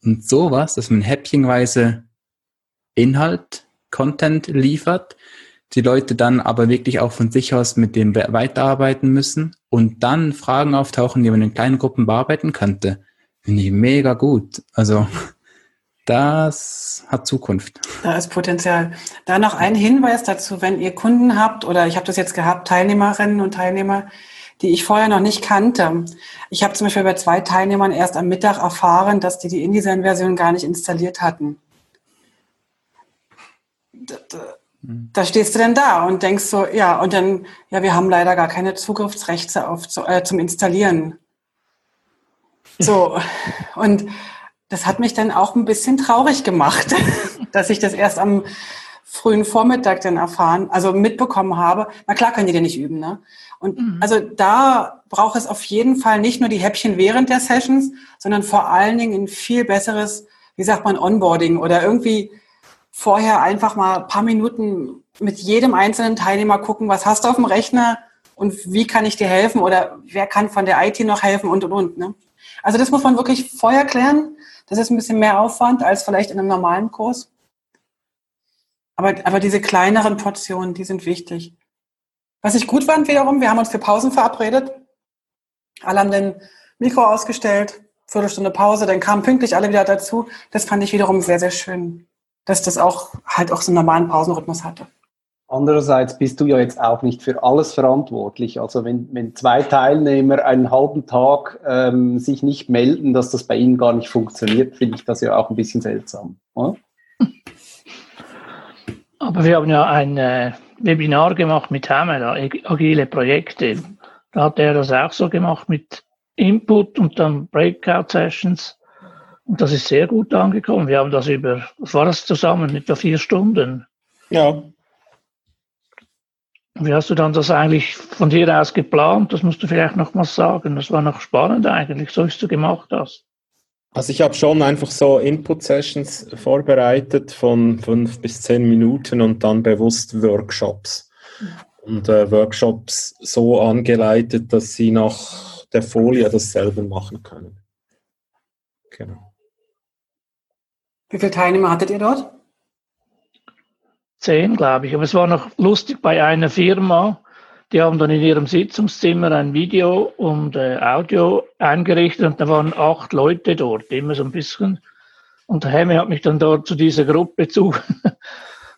Und sowas, dass man häppchenweise Inhalt, Content liefert, die Leute dann aber wirklich auch von sich aus mit dem weiterarbeiten müssen und dann Fragen auftauchen, die man in kleinen Gruppen bearbeiten könnte, finde ich mega gut. Also *laughs* das hat Zukunft. Da ist Potenzial. Da noch ein Hinweis dazu, wenn ihr Kunden habt oder ich habe das jetzt gehabt, Teilnehmerinnen und Teilnehmer, die ich vorher noch nicht kannte. Ich habe zum Beispiel bei zwei Teilnehmern erst am Mittag erfahren, dass die die InDesign-Version gar nicht installiert hatten da stehst du denn da und denkst so, ja, und dann, ja, wir haben leider gar keine Zugriffsrechte auf, äh, zum Installieren. So, und das hat mich dann auch ein bisschen traurig gemacht, *laughs* dass ich das erst am frühen Vormittag dann erfahren, also mitbekommen habe. Na klar können die denn nicht üben, ne? Und mhm. also da braucht es auf jeden Fall nicht nur die Häppchen während der Sessions, sondern vor allen Dingen ein viel besseres, wie sagt man, Onboarding oder irgendwie vorher einfach mal ein paar Minuten mit jedem einzelnen Teilnehmer gucken, was hast du auf dem Rechner und wie kann ich dir helfen oder wer kann von der IT noch helfen und und und. Ne? Also das muss man wirklich vorher klären. Das ist ein bisschen mehr Aufwand als vielleicht in einem normalen Kurs. Aber, aber diese kleineren Portionen, die sind wichtig. Was ich gut fand wiederum, wir haben uns für Pausen verabredet. Alle haben den Mikro ausgestellt, Viertelstunde Pause, dann kamen pünktlich alle wieder dazu. Das fand ich wiederum sehr, sehr schön dass das auch halt auch so einen normalen Pausenrhythmus hatte. Andererseits bist du ja jetzt auch nicht für alles verantwortlich. Also wenn, wenn zwei Teilnehmer einen halben Tag ähm, sich nicht melden, dass das bei ihnen gar nicht funktioniert, finde ich das ja auch ein bisschen seltsam. Oder? Aber wir haben ja ein äh, Webinar gemacht mit Hamel, agile Projekte. Da hat er das auch so gemacht mit Input und dann Breakout-Sessions. Und das ist sehr gut angekommen. Wir haben das über, was war das zusammen, etwa vier Stunden? Ja. Wie hast du dann das eigentlich von dir aus geplant? Das musst du vielleicht noch mal sagen. Das war noch spannend eigentlich, so wie du gemacht hast. Also ich habe schon einfach so Input-Sessions vorbereitet von fünf bis zehn Minuten und dann bewusst Workshops. Und äh, Workshops so angeleitet, dass sie nach der Folie das selber machen können. Genau. Wie viele Teilnehmer hattet ihr dort? Zehn, glaube ich. Aber es war noch lustig bei einer Firma, die haben dann in ihrem Sitzungszimmer ein Video und äh, Audio eingerichtet und da waren acht Leute dort, immer so ein bisschen. Und der Hemme hat mich dann dort zu dieser Gruppe *laughs* zu.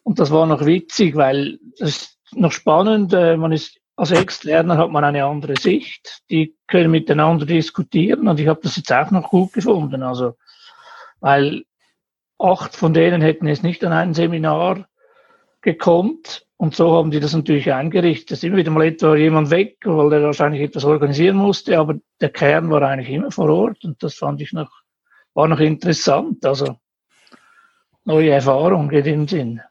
und das war noch witzig, weil es ist noch spannend. Äh, man ist als Externer hat man eine andere Sicht. Die können miteinander diskutieren und ich habe das jetzt auch noch gut gefunden. Also, weil acht von denen hätten es nicht an ein Seminar gekonnt und so haben die das natürlich eingerichtet. Es ist immer wieder mal etwa jemand weg, weil der wahrscheinlich etwas organisieren musste, aber der Kern war eigentlich immer vor Ort und das fand ich noch, war noch interessant. Also neue Erfahrung in dem Sinn.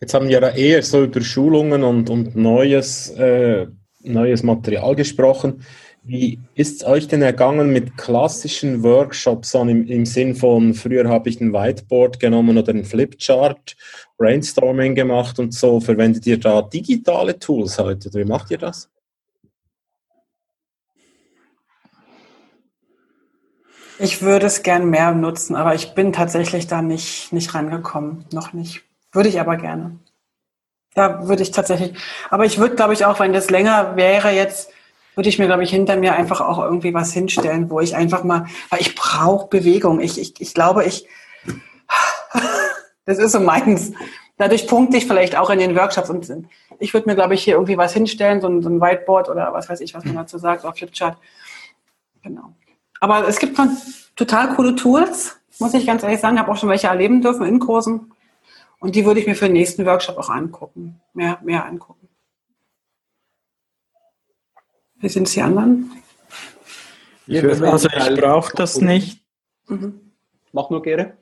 Jetzt haben wir ja eher so über Schulungen und, und neues, äh, neues Material gesprochen. Wie ist es euch denn ergangen mit klassischen Workshops im, im Sinn von, früher habe ich ein Whiteboard genommen oder ein Flipchart, Brainstorming gemacht und so. Verwendet ihr da digitale Tools heute? Wie macht ihr das? Ich würde es gern mehr nutzen, aber ich bin tatsächlich da nicht, nicht rangekommen. Noch nicht. Würde ich aber gerne. Da würde ich tatsächlich, aber ich würde, glaube ich, auch, wenn das länger wäre jetzt, würde ich mir, glaube ich, hinter mir einfach auch irgendwie was hinstellen, wo ich einfach mal, weil ich brauche Bewegung. Ich, ich, ich glaube, ich, das ist so meins. Dadurch punkte ich vielleicht auch in den Workshops und ich würde mir, glaube ich, hier irgendwie was hinstellen, so ein, so ein Whiteboard oder was weiß ich, was man dazu sagt, auf Flipchart. Genau. Aber es gibt schon total coole Tools, muss ich ganz ehrlich sagen. Ich habe auch schon welche erleben dürfen in Kursen. Und die würde ich mir für den nächsten Workshop auch angucken, mehr, mehr angucken. Wie sind es die anderen? Ich, also ich brauche das nicht. Mhm. Mach nur gerne.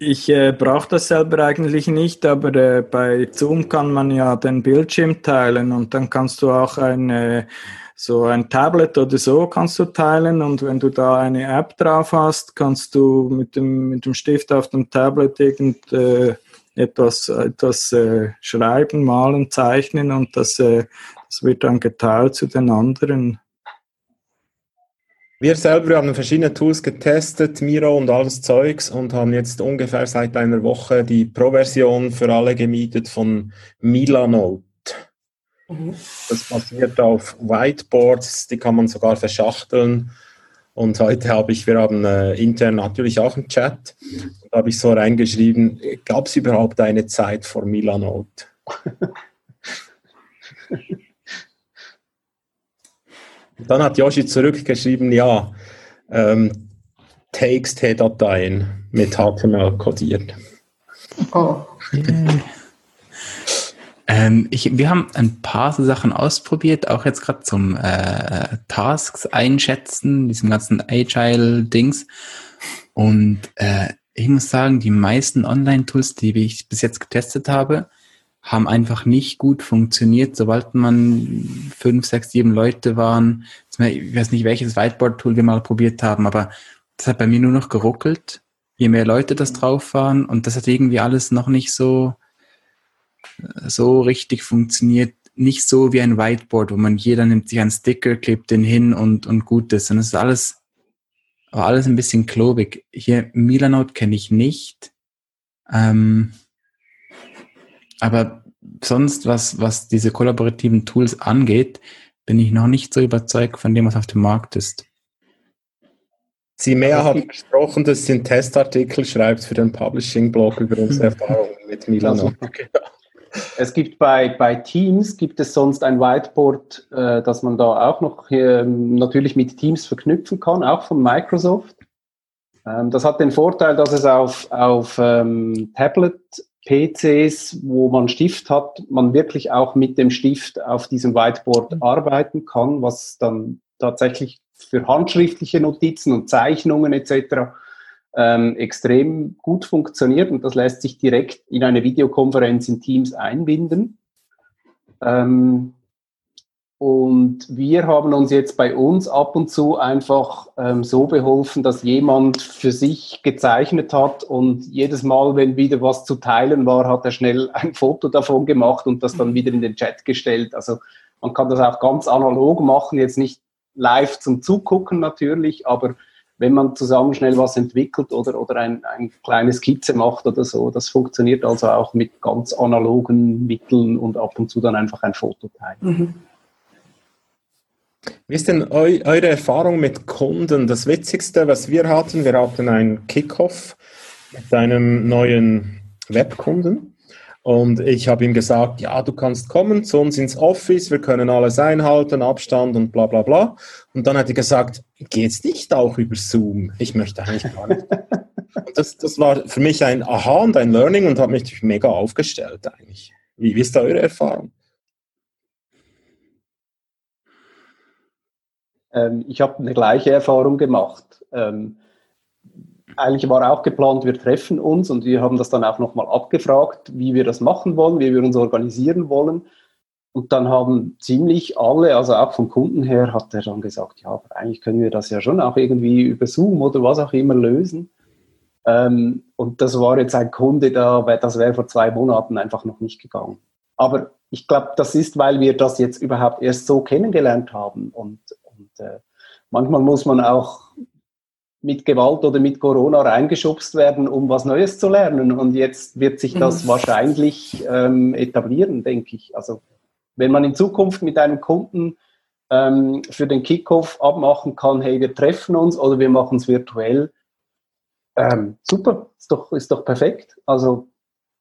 Ich äh, brauche das selber eigentlich nicht, aber äh, bei Zoom kann man ja den Bildschirm teilen und dann kannst du auch ein, äh, so ein Tablet oder so kannst du teilen und wenn du da eine App drauf hast, kannst du mit dem, mit dem Stift auf dem Tablet irgend äh, etwas, etwas äh, schreiben, malen, zeichnen und das das wird dann geteilt zu den anderen. Wir selber haben verschiedene Tools getestet, Miro und alles Zeugs und haben jetzt ungefähr seit einer Woche die Pro-Version für alle gemietet von Milanote. Mhm. Das basiert auf Whiteboards, die kann man sogar verschachteln. Und heute habe ich, wir haben äh, intern natürlich auch einen Chat, da habe ich so reingeschrieben, gab es überhaupt eine Zeit vor Milanote? *laughs* Dann hat Yoshi zurückgeschrieben, ja, ähm, TXT-Dateien mit HTML kodiert. Oh. ähm, ich, wir haben ein paar so Sachen ausprobiert, auch jetzt gerade zum äh, Tasks einschätzen, diesem ganzen Agile-Dings. Und äh, ich muss sagen, die meisten Online-Tools, die ich bis jetzt getestet habe, haben einfach nicht gut funktioniert, sobald man fünf, sechs, sieben Leute waren. Ich weiß nicht, welches Whiteboard-Tool wir mal probiert haben, aber das hat bei mir nur noch geruckelt, je mehr Leute das drauf waren und das hat irgendwie alles noch nicht so, so richtig funktioniert. Nicht so wie ein Whiteboard, wo man jeder nimmt sich einen Sticker, klebt den hin und, und gut ist. Und es ist alles, aber alles ein bisschen klobig. Hier Milanote kenne ich nicht. Ähm, aber sonst, was, was diese kollaborativen Tools angeht, bin ich noch nicht so überzeugt von dem, was auf dem Markt ist. Sie mehr hat gesprochen, dass sie einen Testartikel schreibt für den Publishing-Blog über unsere *laughs* Erfahrungen mit Milano. Es gibt bei, bei Teams gibt es sonst ein Whiteboard, äh, das man da auch noch äh, natürlich mit Teams verknüpfen kann, auch von Microsoft. Ähm, das hat den Vorteil, dass es auf, auf ähm, Tablet PCs, wo man Stift hat, man wirklich auch mit dem Stift auf diesem Whiteboard mhm. arbeiten kann, was dann tatsächlich für handschriftliche Notizen und Zeichnungen etc. ähm, extrem gut funktioniert und das lässt sich direkt in eine Videokonferenz in Teams einbinden. Ähm, und wir haben uns jetzt bei uns ab und zu einfach ähm, so beholfen, dass jemand für sich gezeichnet hat und jedes Mal, wenn wieder was zu teilen war, hat er schnell *laughs* ein Foto davon gemacht und das dann wieder in den Chat gestellt. Also man kann das auch ganz analog machen, jetzt nicht live zum Zugucken natürlich, aber wenn man zusammen schnell was entwickelt oder, oder ein, ein kleines Skizze macht oder so, das funktioniert also auch mit ganz analogen Mitteln und ab und zu dann einfach ein Foto teilen. Mhm. Wie ist denn eu eure Erfahrung mit Kunden? Das Witzigste, was wir hatten, wir hatten einen Kickoff mit einem neuen Webkunden. Und ich habe ihm gesagt, ja, du kannst kommen zu uns ins Office, wir können alles einhalten, Abstand und bla bla bla. Und dann hat er gesagt, geht's nicht auch über Zoom? Ich möchte eigentlich gar nicht. *laughs* das, das war für mich ein Aha und ein Learning und hat mich mega aufgestellt eigentlich. Wie, wie ist da eure Erfahrung? Ähm, ich habe eine gleiche Erfahrung gemacht. Ähm, eigentlich war auch geplant, wir treffen uns und wir haben das dann auch nochmal abgefragt, wie wir das machen wollen, wie wir uns organisieren wollen. Und dann haben ziemlich alle, also auch vom Kunden her, hat er dann gesagt, ja, aber eigentlich können wir das ja schon auch irgendwie über Zoom oder was auch immer lösen. Ähm, und das war jetzt ein Kunde, da, das wäre vor zwei Monaten einfach noch nicht gegangen. Aber ich glaube, das ist, weil wir das jetzt überhaupt erst so kennengelernt haben und und äh, manchmal muss man auch mit Gewalt oder mit Corona reingeschubst werden, um was Neues zu lernen. Und jetzt wird sich das mhm. wahrscheinlich ähm, etablieren, denke ich. Also wenn man in Zukunft mit einem Kunden ähm, für den Kickoff abmachen kann, hey, wir treffen uns oder wir machen es virtuell, ähm, super, ist doch, ist doch perfekt. Also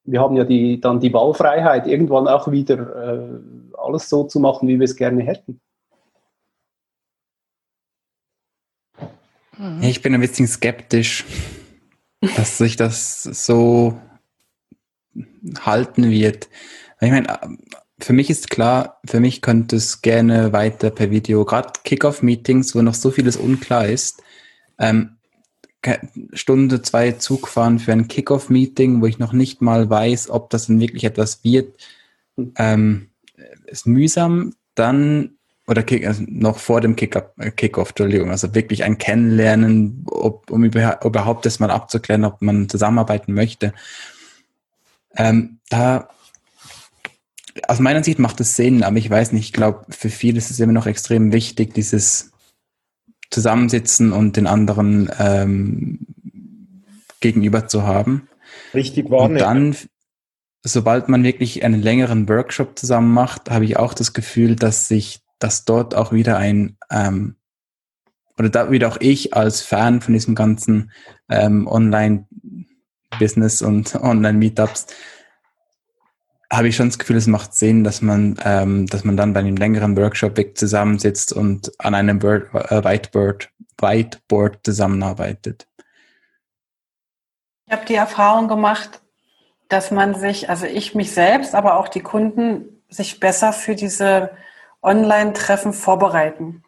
wir haben ja die, dann die Wahlfreiheit, irgendwann auch wieder äh, alles so zu machen, wie wir es gerne hätten. Mhm. Ich bin ein bisschen skeptisch, dass sich das so halten wird. Ich meine, für mich ist klar, für mich könnte es gerne weiter per Video, gerade Kickoff-Meetings, wo noch so vieles unklar ist. Ähm, Stunde, zwei Zug fahren für ein Kickoff-Meeting, wo ich noch nicht mal weiß, ob das denn wirklich etwas wird, hm. ähm, ist mühsam. Dann oder Kick, also noch vor dem äh, Kickoff, Entschuldigung, also wirklich ein Kennenlernen, ob, um überhaupt das mal abzuklären, ob man zusammenarbeiten möchte. Ähm, da, aus meiner Sicht macht es Sinn, aber ich weiß nicht, ich glaube, für viele ist es immer noch extrem wichtig, dieses Zusammensitzen und den anderen ähm, gegenüber zu haben. Richtig wahrnehmen. Und dann, sobald man wirklich einen längeren Workshop zusammen macht, habe ich auch das Gefühl, dass sich dass dort auch wieder ein, ähm, oder da wieder auch ich als Fan von diesem ganzen ähm, Online-Business und *laughs* Online-Meetups, habe ich schon das Gefühl, es macht Sinn, dass man, ähm, dass man dann bei einem längeren Workshop weg zusammensitzt und an einem Word, äh, Whiteboard, Whiteboard zusammenarbeitet. Ich habe die Erfahrung gemacht, dass man sich, also ich mich selbst, aber auch die Kunden sich besser für diese Online-Treffen vorbereiten.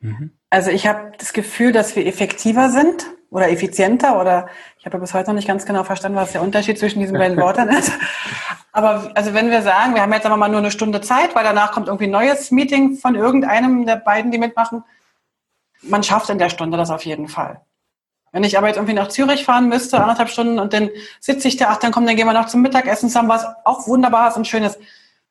Mhm. Also ich habe das Gefühl, dass wir effektiver sind oder effizienter oder ich habe bis heute noch nicht ganz genau verstanden, was der Unterschied zwischen diesen beiden *laughs* Worten ist. Aber also wenn wir sagen, wir haben jetzt aber mal nur eine Stunde Zeit, weil danach kommt irgendwie ein neues Meeting von irgendeinem der beiden, die mitmachen, man schafft in der Stunde das auf jeden Fall. Wenn ich aber jetzt irgendwie nach Zürich fahren müsste, anderthalb Stunden und dann sitze ich da, ach, dann komm, dann gehen wir noch zum Mittagessen zusammen, was auch wunderbar ist und schön ist.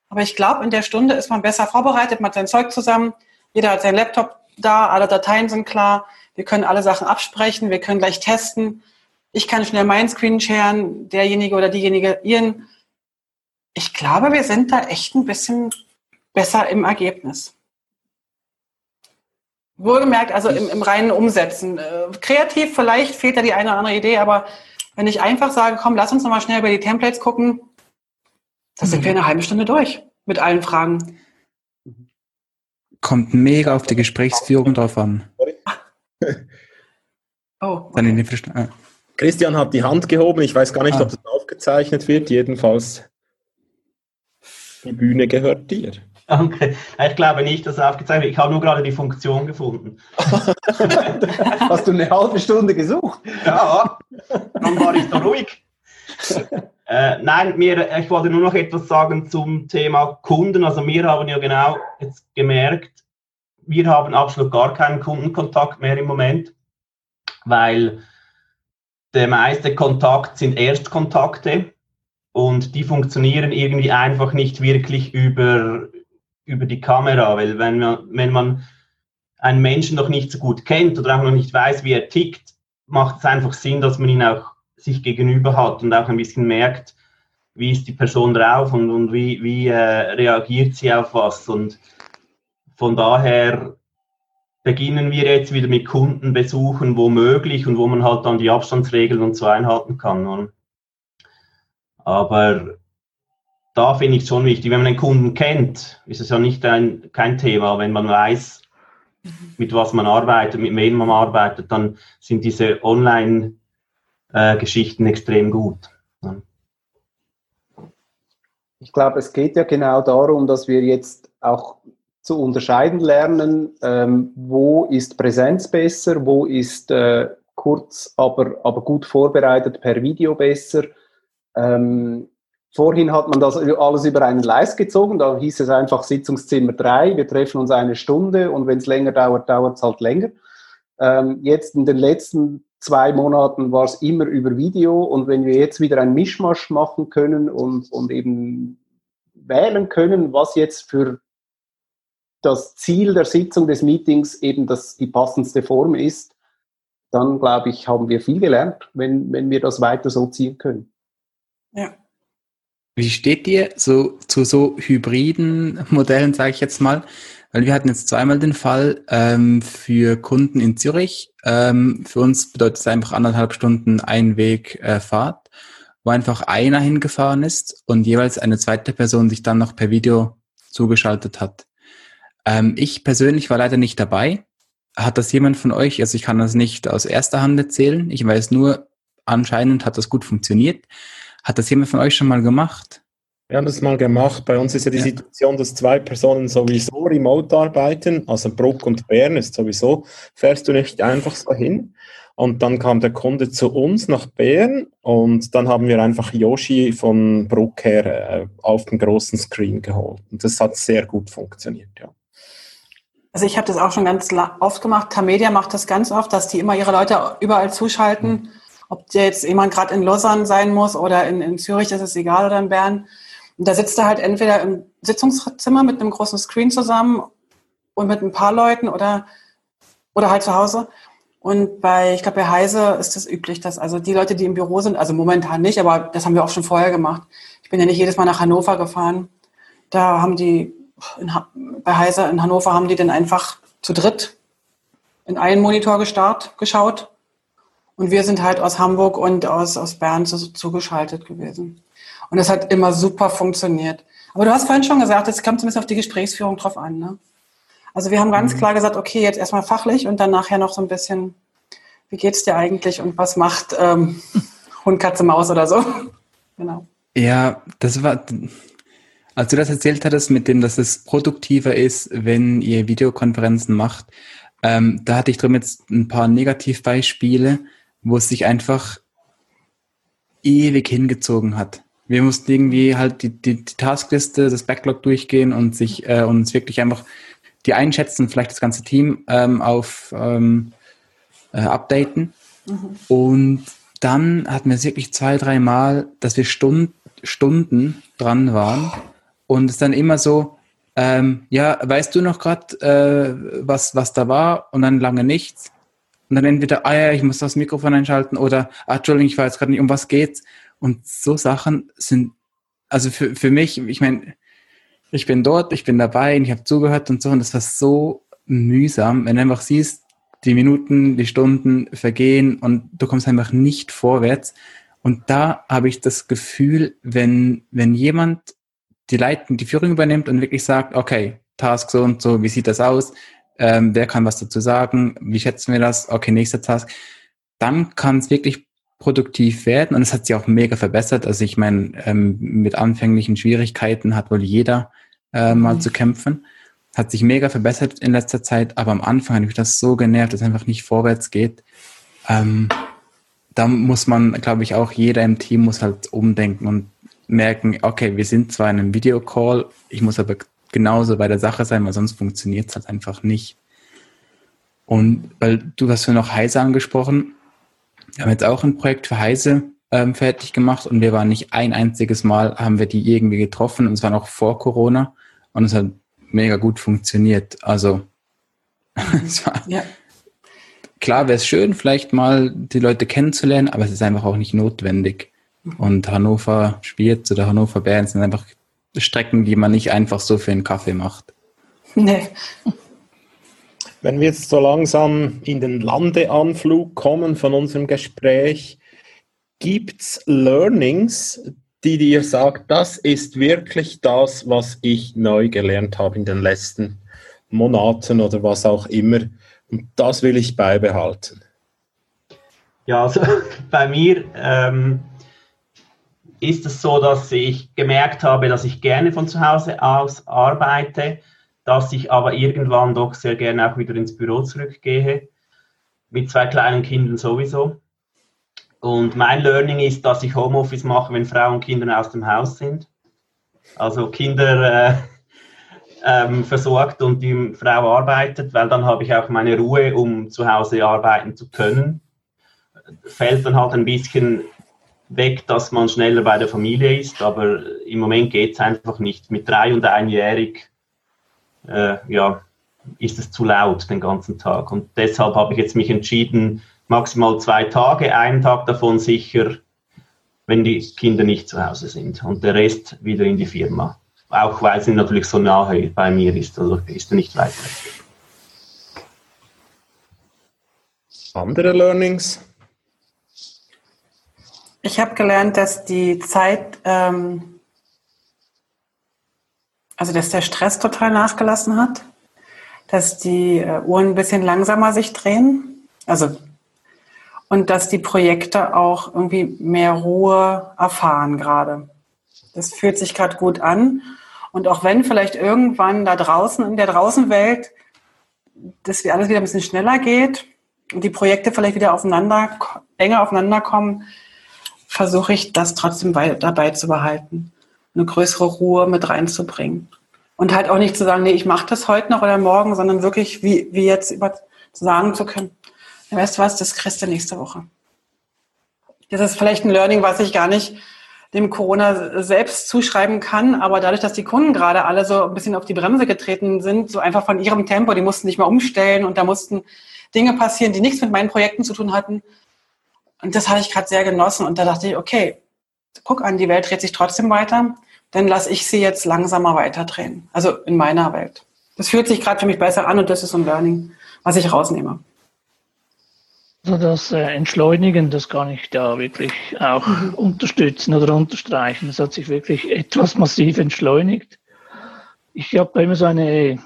Aber ich glaube, in der Stunde ist man besser vorbereitet, man hat sein Zeug zusammen, jeder hat seinen Laptop da, alle Dateien sind klar, wir können alle Sachen absprechen, wir können gleich testen. Ich kann schnell meinen Screen sharen, derjenige oder diejenige ihren. Ich glaube, wir sind da echt ein bisschen besser im Ergebnis. Wohlgemerkt, also im, im reinen Umsetzen. Äh, kreativ vielleicht fehlt da die eine oder andere Idee, aber wenn ich einfach sage, komm, lass uns nochmal schnell über die Templates gucken, da sind wir eine halbe Stunde durch mit allen Fragen. Kommt mega auf die Gesprächsführung drauf an. oh, okay. Ah. Christian hat die Hand gehoben. Ich weiß gar nicht, ah. ob das aufgezeichnet wird. Jedenfalls, die Bühne gehört dir. Danke. Ich glaube nicht, dass aufgezeichnet wird. Ich habe nur gerade die Funktion gefunden. *laughs* Hast du eine halbe Stunde gesucht? Ja, dann war ich so ruhig. *laughs* Äh, nein, mir, ich wollte nur noch etwas sagen zum Thema Kunden. Also wir haben ja genau jetzt gemerkt, wir haben absolut gar keinen Kundenkontakt mehr im Moment, weil der meiste Kontakt sind Erstkontakte und die funktionieren irgendwie einfach nicht wirklich über, über die Kamera, weil wenn man, wenn man einen Menschen noch nicht so gut kennt oder auch noch nicht weiß, wie er tickt, macht es einfach Sinn, dass man ihn auch sich gegenüber hat und auch ein bisschen merkt, wie ist die Person drauf und, und wie, wie äh, reagiert sie auf was. Und von daher beginnen wir jetzt wieder mit Kundenbesuchen, wo möglich und wo man halt dann die Abstandsregeln und so einhalten kann. Und aber da finde ich es schon wichtig, wenn man einen Kunden kennt, ist es ja nicht ein, kein Thema. Wenn man weiß, mit was man arbeitet, mit wem man arbeitet, dann sind diese Online-Geschichten äh, extrem gut. Ich glaube, es geht ja genau darum, dass wir jetzt auch zu unterscheiden lernen, ähm, wo ist Präsenz besser, wo ist äh, kurz, aber, aber gut vorbereitet per Video besser. Ähm, vorhin hat man das alles über einen Leist gezogen, da hieß es einfach Sitzungszimmer 3, wir treffen uns eine Stunde und wenn es länger dauert, dauert es halt länger. Ähm, jetzt in den letzten zwei Monaten war es immer über Video und wenn wir jetzt wieder einen Mischmasch machen können und, und eben wählen können, was jetzt für das Ziel der Sitzung des Meetings eben das die passendste Form ist, dann glaube ich, haben wir viel gelernt, wenn, wenn wir das weiter so ziehen können. Ja. Wie steht ihr so zu so hybriden Modellen, sage ich jetzt mal? Weil wir hatten jetzt zweimal den Fall ähm, für Kunden in Zürich. Ähm, für uns bedeutet es einfach anderthalb Stunden Einweg äh, wo einfach einer hingefahren ist und jeweils eine zweite Person sich dann noch per Video zugeschaltet hat. Ähm, ich persönlich war leider nicht dabei. Hat das jemand von euch, also ich kann das nicht aus erster Hand erzählen, ich weiß nur, anscheinend hat das gut funktioniert. Hat das jemand von euch schon mal gemacht? Wir haben das mal gemacht. Bei uns ist ja die ja. Situation, dass zwei Personen sowieso remote arbeiten. Also Bruck und Bern ist sowieso, fährst du nicht einfach so hin. Und dann kam der Kunde zu uns nach Bern und dann haben wir einfach Yoshi von Bruck her äh, auf den großen Screen geholt. Und das hat sehr gut funktioniert, ja. Also ich habe das auch schon ganz oft gemacht. Tamedia macht das ganz oft, dass die immer ihre Leute überall zuschalten. Mhm. Ob jetzt jemand gerade in Lausanne sein muss oder in, in Zürich, das ist egal, oder in Bern. Und da sitzt er halt entweder im Sitzungszimmer mit einem großen Screen zusammen und mit ein paar Leuten oder, oder halt zu Hause. Und bei, ich glaube, bei Heise ist das üblich, dass also die Leute, die im Büro sind, also momentan nicht, aber das haben wir auch schon vorher gemacht. Ich bin ja nicht jedes Mal nach Hannover gefahren. Da haben die in, bei Heiser in Hannover haben die dann einfach zu dritt in einen Monitor gestarrt, geschaut. Und wir sind halt aus Hamburg und aus, aus Bern zu, zugeschaltet gewesen. Und das hat immer super funktioniert. Aber du hast vorhin schon gesagt, es kommt ein bisschen auf die Gesprächsführung drauf an. Ne? Also wir haben ganz mhm. klar gesagt, okay, jetzt erstmal fachlich und dann nachher noch so ein bisschen, wie geht's dir eigentlich und was macht ähm, *laughs* Hund, Katze, Maus oder so. *laughs* genau. Ja, das war, als du das erzählt hattest, mit dem, dass es produktiver ist, wenn ihr Videokonferenzen macht, ähm, da hatte ich drum jetzt ein paar Negativbeispiele, wo es sich einfach ewig hingezogen hat. Wir mussten irgendwie halt die, die, die Taskliste, das Backlog durchgehen und sich äh, uns wirklich einfach die einschätzen, vielleicht das ganze Team ähm, auf ähm, äh, updaten. Mhm. Und dann hatten wir es wirklich zwei, drei Mal, dass wir Stund, Stunden dran waren und es dann immer so, ähm, ja, weißt du noch gerade, äh, was, was da war? Und dann lange nichts. Und dann entweder, ah ja, ich muss das Mikrofon einschalten oder, ah, Entschuldigung, ich weiß gerade nicht, um was geht's. Und so Sachen sind, also für, für mich, ich meine, ich bin dort, ich bin dabei und ich habe zugehört und so und das war so mühsam, wenn du einfach siehst, die Minuten, die Stunden vergehen und du kommst einfach nicht vorwärts. Und da habe ich das Gefühl, wenn, wenn jemand die Leitung, die Führung übernimmt und wirklich sagt, okay, Task so und so, wie sieht das aus? Ähm, wer kann was dazu sagen? Wie schätzen wir das? Okay, nächster Task. Dann kann es wirklich produktiv werden und es hat sich auch mega verbessert. Also ich meine, ähm, mit anfänglichen Schwierigkeiten hat wohl jeder äh, mal mhm. zu kämpfen. Hat sich mega verbessert in letzter Zeit, aber am Anfang hat mich das so genervt, dass es einfach nicht vorwärts geht. Ähm, da muss man, glaube ich, auch jeder im Team muss halt umdenken und merken, okay, wir sind zwar in einem Videocall, ich muss aber genauso bei der Sache sein, weil sonst funktioniert es halt einfach nicht. Und weil du hast ja noch Heise angesprochen, wir haben jetzt auch ein Projekt für Heise ähm, fertig gemacht und wir waren nicht ein einziges Mal, haben wir die irgendwie getroffen und es war noch vor Corona und es hat mega gut funktioniert. Also *laughs* es war, ja. klar wäre es schön, vielleicht mal die Leute kennenzulernen, aber es ist einfach auch nicht notwendig. Und Hannover Spiels oder Hannover Bern sind einfach Strecken, die man nicht einfach so für einen Kaffee macht. Nee. Wenn wir jetzt so langsam in den Landeanflug kommen von unserem Gespräch, gibt es Learnings, die dir sagt, das ist wirklich das, was ich neu gelernt habe in den letzten Monaten oder was auch immer. Und das will ich beibehalten. Ja, also *laughs* bei mir ähm, ist es so, dass ich gemerkt habe, dass ich gerne von zu Hause aus arbeite, dass ich aber irgendwann doch sehr gerne auch wieder ins Büro zurückgehe, mit zwei kleinen Kindern sowieso. Und mein Learning ist, dass ich Homeoffice mache, wenn Frau und Kinder aus dem Haus sind. Also Kinder äh, ähm, versorgt und die Frau arbeitet, weil dann habe ich auch meine Ruhe, um zu Hause arbeiten zu können. Fällt dann halt ein bisschen weg, dass man schneller bei der Familie ist, aber im Moment geht es einfach nicht. Mit drei und einjährig äh, ja, ist es zu laut den ganzen Tag. Und deshalb habe ich jetzt mich entschieden, maximal zwei Tage, einen Tag davon sicher, wenn die Kinder nicht zu Hause sind und der Rest wieder in die Firma. Auch weil sie natürlich so nahe bei mir ist, also ist er nicht weit weg. Andere Learnings? Ich habe gelernt, dass die Zeit, ähm, also dass der Stress total nachgelassen hat, dass die äh, Uhren ein bisschen langsamer sich drehen, also und dass die Projekte auch irgendwie mehr Ruhe erfahren gerade. Das fühlt sich gerade gut an. Und auch wenn vielleicht irgendwann da draußen in der Draußenwelt das alles wieder ein bisschen schneller geht und die Projekte vielleicht wieder aufeinander, enger aufeinander kommen, versuche ich das trotzdem dabei zu behalten, eine größere Ruhe mit reinzubringen. Und halt auch nicht zu sagen, nee, ich mache das heute noch oder morgen, sondern wirklich, wie, wie jetzt über, sagen zu können, weißt du was, das kriegst du nächste Woche. Das ist vielleicht ein Learning, was ich gar nicht dem Corona selbst zuschreiben kann, aber dadurch, dass die Kunden gerade alle so ein bisschen auf die Bremse getreten sind, so einfach von ihrem Tempo, die mussten nicht mehr umstellen und da mussten Dinge passieren, die nichts mit meinen Projekten zu tun hatten, und das habe ich gerade sehr genossen. Und da dachte ich, okay, guck an, die Welt dreht sich trotzdem weiter. Dann lasse ich sie jetzt langsamer weiterdrehen. Also in meiner Welt. Das fühlt sich gerade für mich besser an und das ist so ein Learning, was ich rausnehme. Also das äh, Entschleunigen, das kann ich da wirklich auch mhm. unterstützen oder unterstreichen. Das hat sich wirklich etwas massiv entschleunigt. Ich habe da immer so eine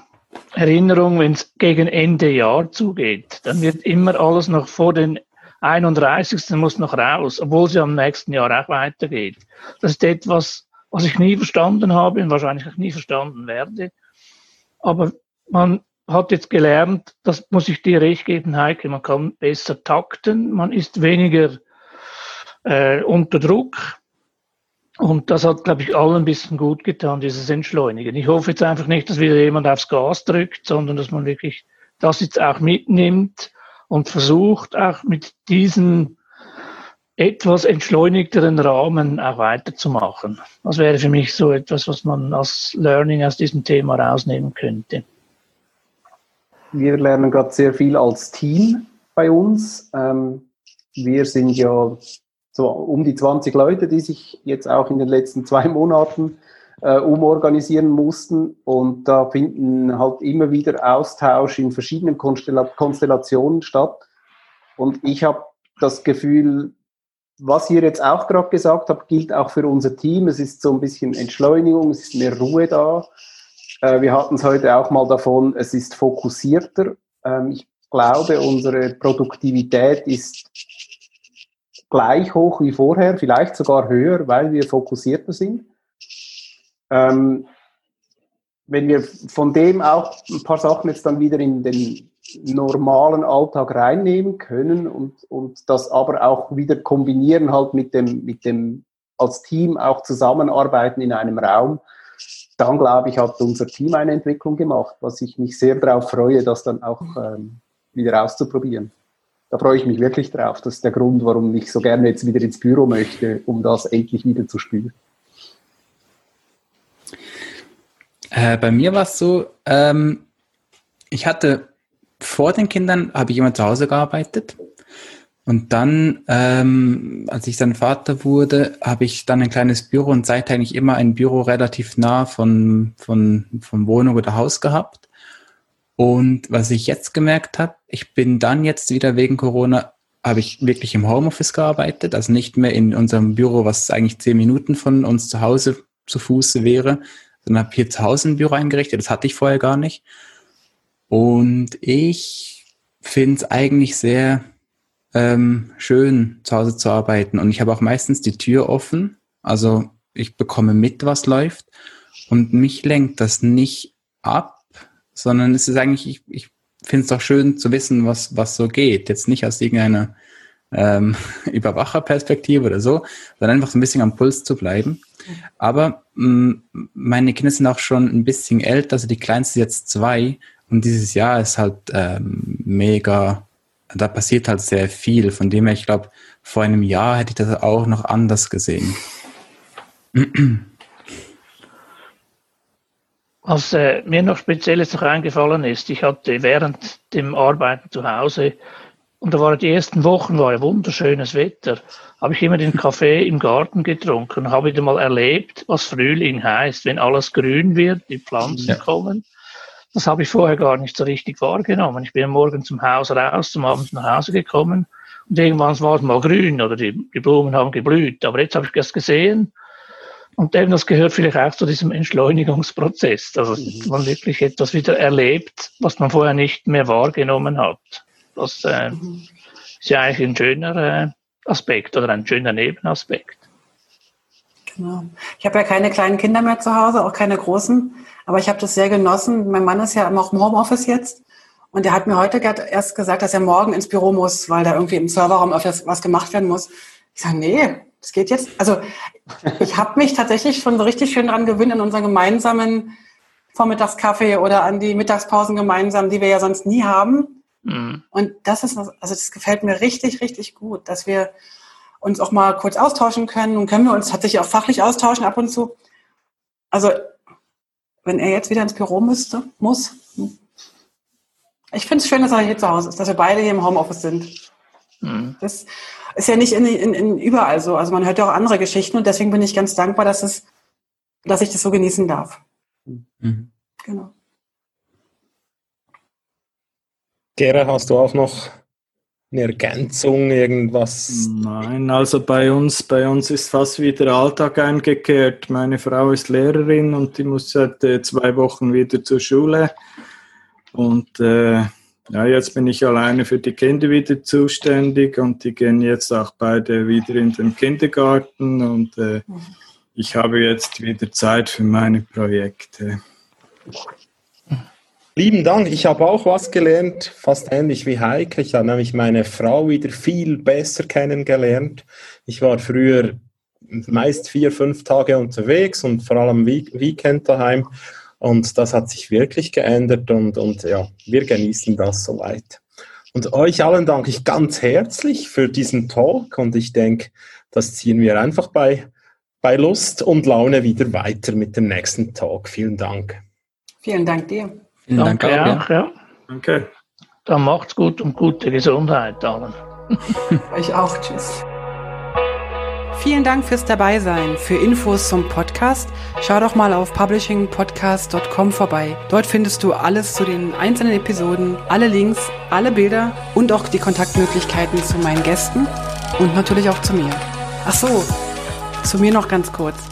Erinnerung, wenn es gegen Ende Jahr zugeht, dann wird immer alles noch vor den 31. muss noch raus, obwohl sie am nächsten Jahr auch weitergeht. Das ist etwas, was ich nie verstanden habe und wahrscheinlich auch nie verstanden werde. Aber man hat jetzt gelernt, das muss ich dir recht geben, Heike, man kann besser takten, man ist weniger äh, unter Druck. Und das hat, glaube ich, allen ein bisschen gut getan, dieses Entschleunigen. Ich hoffe jetzt einfach nicht, dass wieder jemand aufs Gas drückt, sondern dass man wirklich das jetzt auch mitnimmt und versucht auch mit diesen etwas entschleunigteren Rahmen auch weiterzumachen. Das wäre für mich so etwas, was man als Learning aus diesem Thema rausnehmen könnte. Wir lernen gerade sehr viel als Team bei uns. Ähm, wir sind ja so um die 20 Leute, die sich jetzt auch in den letzten zwei Monaten äh, umorganisieren mussten. Und da finden halt immer wieder Austausch in verschiedenen Konstella Konstellationen statt. Und ich habe das Gefühl, was ihr jetzt auch gerade gesagt habt, gilt auch für unser Team. Es ist so ein bisschen Entschleunigung, es ist mehr Ruhe da. Äh, wir hatten es heute auch mal davon, es ist fokussierter. Ähm, ich glaube, unsere Produktivität ist gleich hoch wie vorher, vielleicht sogar höher, weil wir fokussierter sind. Ähm, wenn wir von dem auch ein paar Sachen jetzt dann wieder in den normalen Alltag reinnehmen können und, und das aber auch wieder kombinieren halt mit dem, mit dem als Team auch zusammenarbeiten in einem Raum, dann glaube ich, hat unser Team eine Entwicklung gemacht, was ich mich sehr darauf freue, das dann auch ähm, wieder auszuprobieren. Da freue ich mich wirklich drauf. Das ist der Grund, warum ich so gerne jetzt wieder ins Büro möchte, um das endlich wieder zu spüren. Äh, bei mir war es so, ähm, ich hatte vor den Kindern, habe ich immer zu Hause gearbeitet. Und dann, ähm, als ich dann Vater wurde, habe ich dann ein kleines Büro und seitdem eigentlich immer ein Büro relativ nah von, von, von Wohnung oder Haus gehabt. Und was ich jetzt gemerkt habe, ich bin dann jetzt wieder wegen Corona, habe ich wirklich im Homeoffice gearbeitet, also nicht mehr in unserem Büro, was eigentlich zehn Minuten von uns zu Hause zu Fuße wäre, sondern habe hier zu Hause ein Büro eingerichtet. Das hatte ich vorher gar nicht. Und ich finde es eigentlich sehr ähm, schön, zu Hause zu arbeiten. Und ich habe auch meistens die Tür offen. Also ich bekomme mit, was läuft. Und mich lenkt das nicht ab, sondern es ist eigentlich, ich, ich finde es auch schön zu wissen, was, was so geht. Jetzt nicht aus irgendeiner ähm, *laughs* Überwacherperspektive oder so, sondern einfach so ein bisschen am Puls zu bleiben. Aber mh, mm, meine Kinder sind auch schon ein bisschen älter, also die kleinste ist jetzt zwei und dieses Jahr ist halt ähm, mega, da passiert halt sehr viel. Von dem her, ich glaube, vor einem Jahr hätte ich das auch noch anders gesehen. Was äh, mir noch spezielles noch eingefallen ist, ich hatte während dem Arbeiten zu Hause und da waren die ersten Wochen, war ja wunderschönes Wetter, habe ich immer den Kaffee im Garten getrunken, habe wieder mal erlebt, was Frühling heißt, wenn alles grün wird, die Pflanzen ja. kommen. Das habe ich vorher gar nicht so richtig wahrgenommen. Ich bin Morgen zum Haus raus, zum Abend nach Hause gekommen und irgendwann war es mal grün oder die, die Blumen haben geblüht. Aber jetzt habe ich das gesehen und eben das gehört vielleicht auch zu diesem Entschleunigungsprozess, also dass man wirklich etwas wieder erlebt, was man vorher nicht mehr wahrgenommen hat. Das äh, ist ja eigentlich ein schöner äh, Aspekt oder ein schöner Nebenaspekt. Genau. Ich habe ja keine kleinen Kinder mehr zu Hause, auch keine großen, aber ich habe das sehr genossen. Mein Mann ist ja auch im Homeoffice jetzt und er hat mir heute erst gesagt, dass er morgen ins Büro muss, weil da irgendwie im Serverraum öfters was gemacht werden muss. Ich sage, nee, das geht jetzt. Also ich habe mich tatsächlich schon so richtig schön dran gewöhnt an unseren gemeinsamen Vormittagskaffee oder an die Mittagspausen gemeinsam, die wir ja sonst nie haben. Mhm. Und das ist, also das gefällt mir richtig, richtig gut, dass wir uns auch mal kurz austauschen können. Und können wir uns tatsächlich auch fachlich austauschen ab und zu. Also, wenn er jetzt wieder ins Büro müsste, muss. Ich finde es schön, dass er hier zu Hause ist, dass wir beide hier im Homeoffice sind. Mhm. Das ist ja nicht in, in, in überall so. Also man hört ja auch andere Geschichten und deswegen bin ich ganz dankbar, dass es, dass ich das so genießen darf. Mhm. Genau. Gera, hast du auch noch eine Ergänzung, irgendwas? Nein, also bei uns, bei uns ist fast wieder Alltag eingekehrt. Meine Frau ist Lehrerin und die muss seit äh, zwei Wochen wieder zur Schule. Und äh, ja, jetzt bin ich alleine für die Kinder wieder zuständig und die gehen jetzt auch beide wieder in den Kindergarten und äh, ich habe jetzt wieder Zeit für meine Projekte. Lieben Dank. Ich habe auch was gelernt, fast ähnlich wie Heike. Ich habe nämlich meine Frau wieder viel besser kennengelernt. Ich war früher meist vier, fünf Tage unterwegs und vor allem Weekend daheim. Und das hat sich wirklich geändert und, und ja, wir genießen das soweit. Und euch allen danke ich ganz herzlich für diesen Talk und ich denke, das ziehen wir einfach bei, bei Lust und Laune wieder weiter mit dem nächsten Talk. Vielen Dank. Vielen Dank dir. Vielen Danke Dank auch, ja. ja. Danke. Dann macht's gut und gute Gesundheit allen. *laughs* Euch auch. Tschüss. Vielen Dank fürs Dabeisein. Für Infos zum Podcast schau doch mal auf publishingpodcast.com vorbei. Dort findest du alles zu den einzelnen Episoden, alle Links, alle Bilder und auch die Kontaktmöglichkeiten zu meinen Gästen und natürlich auch zu mir. Ach so, zu mir noch ganz kurz.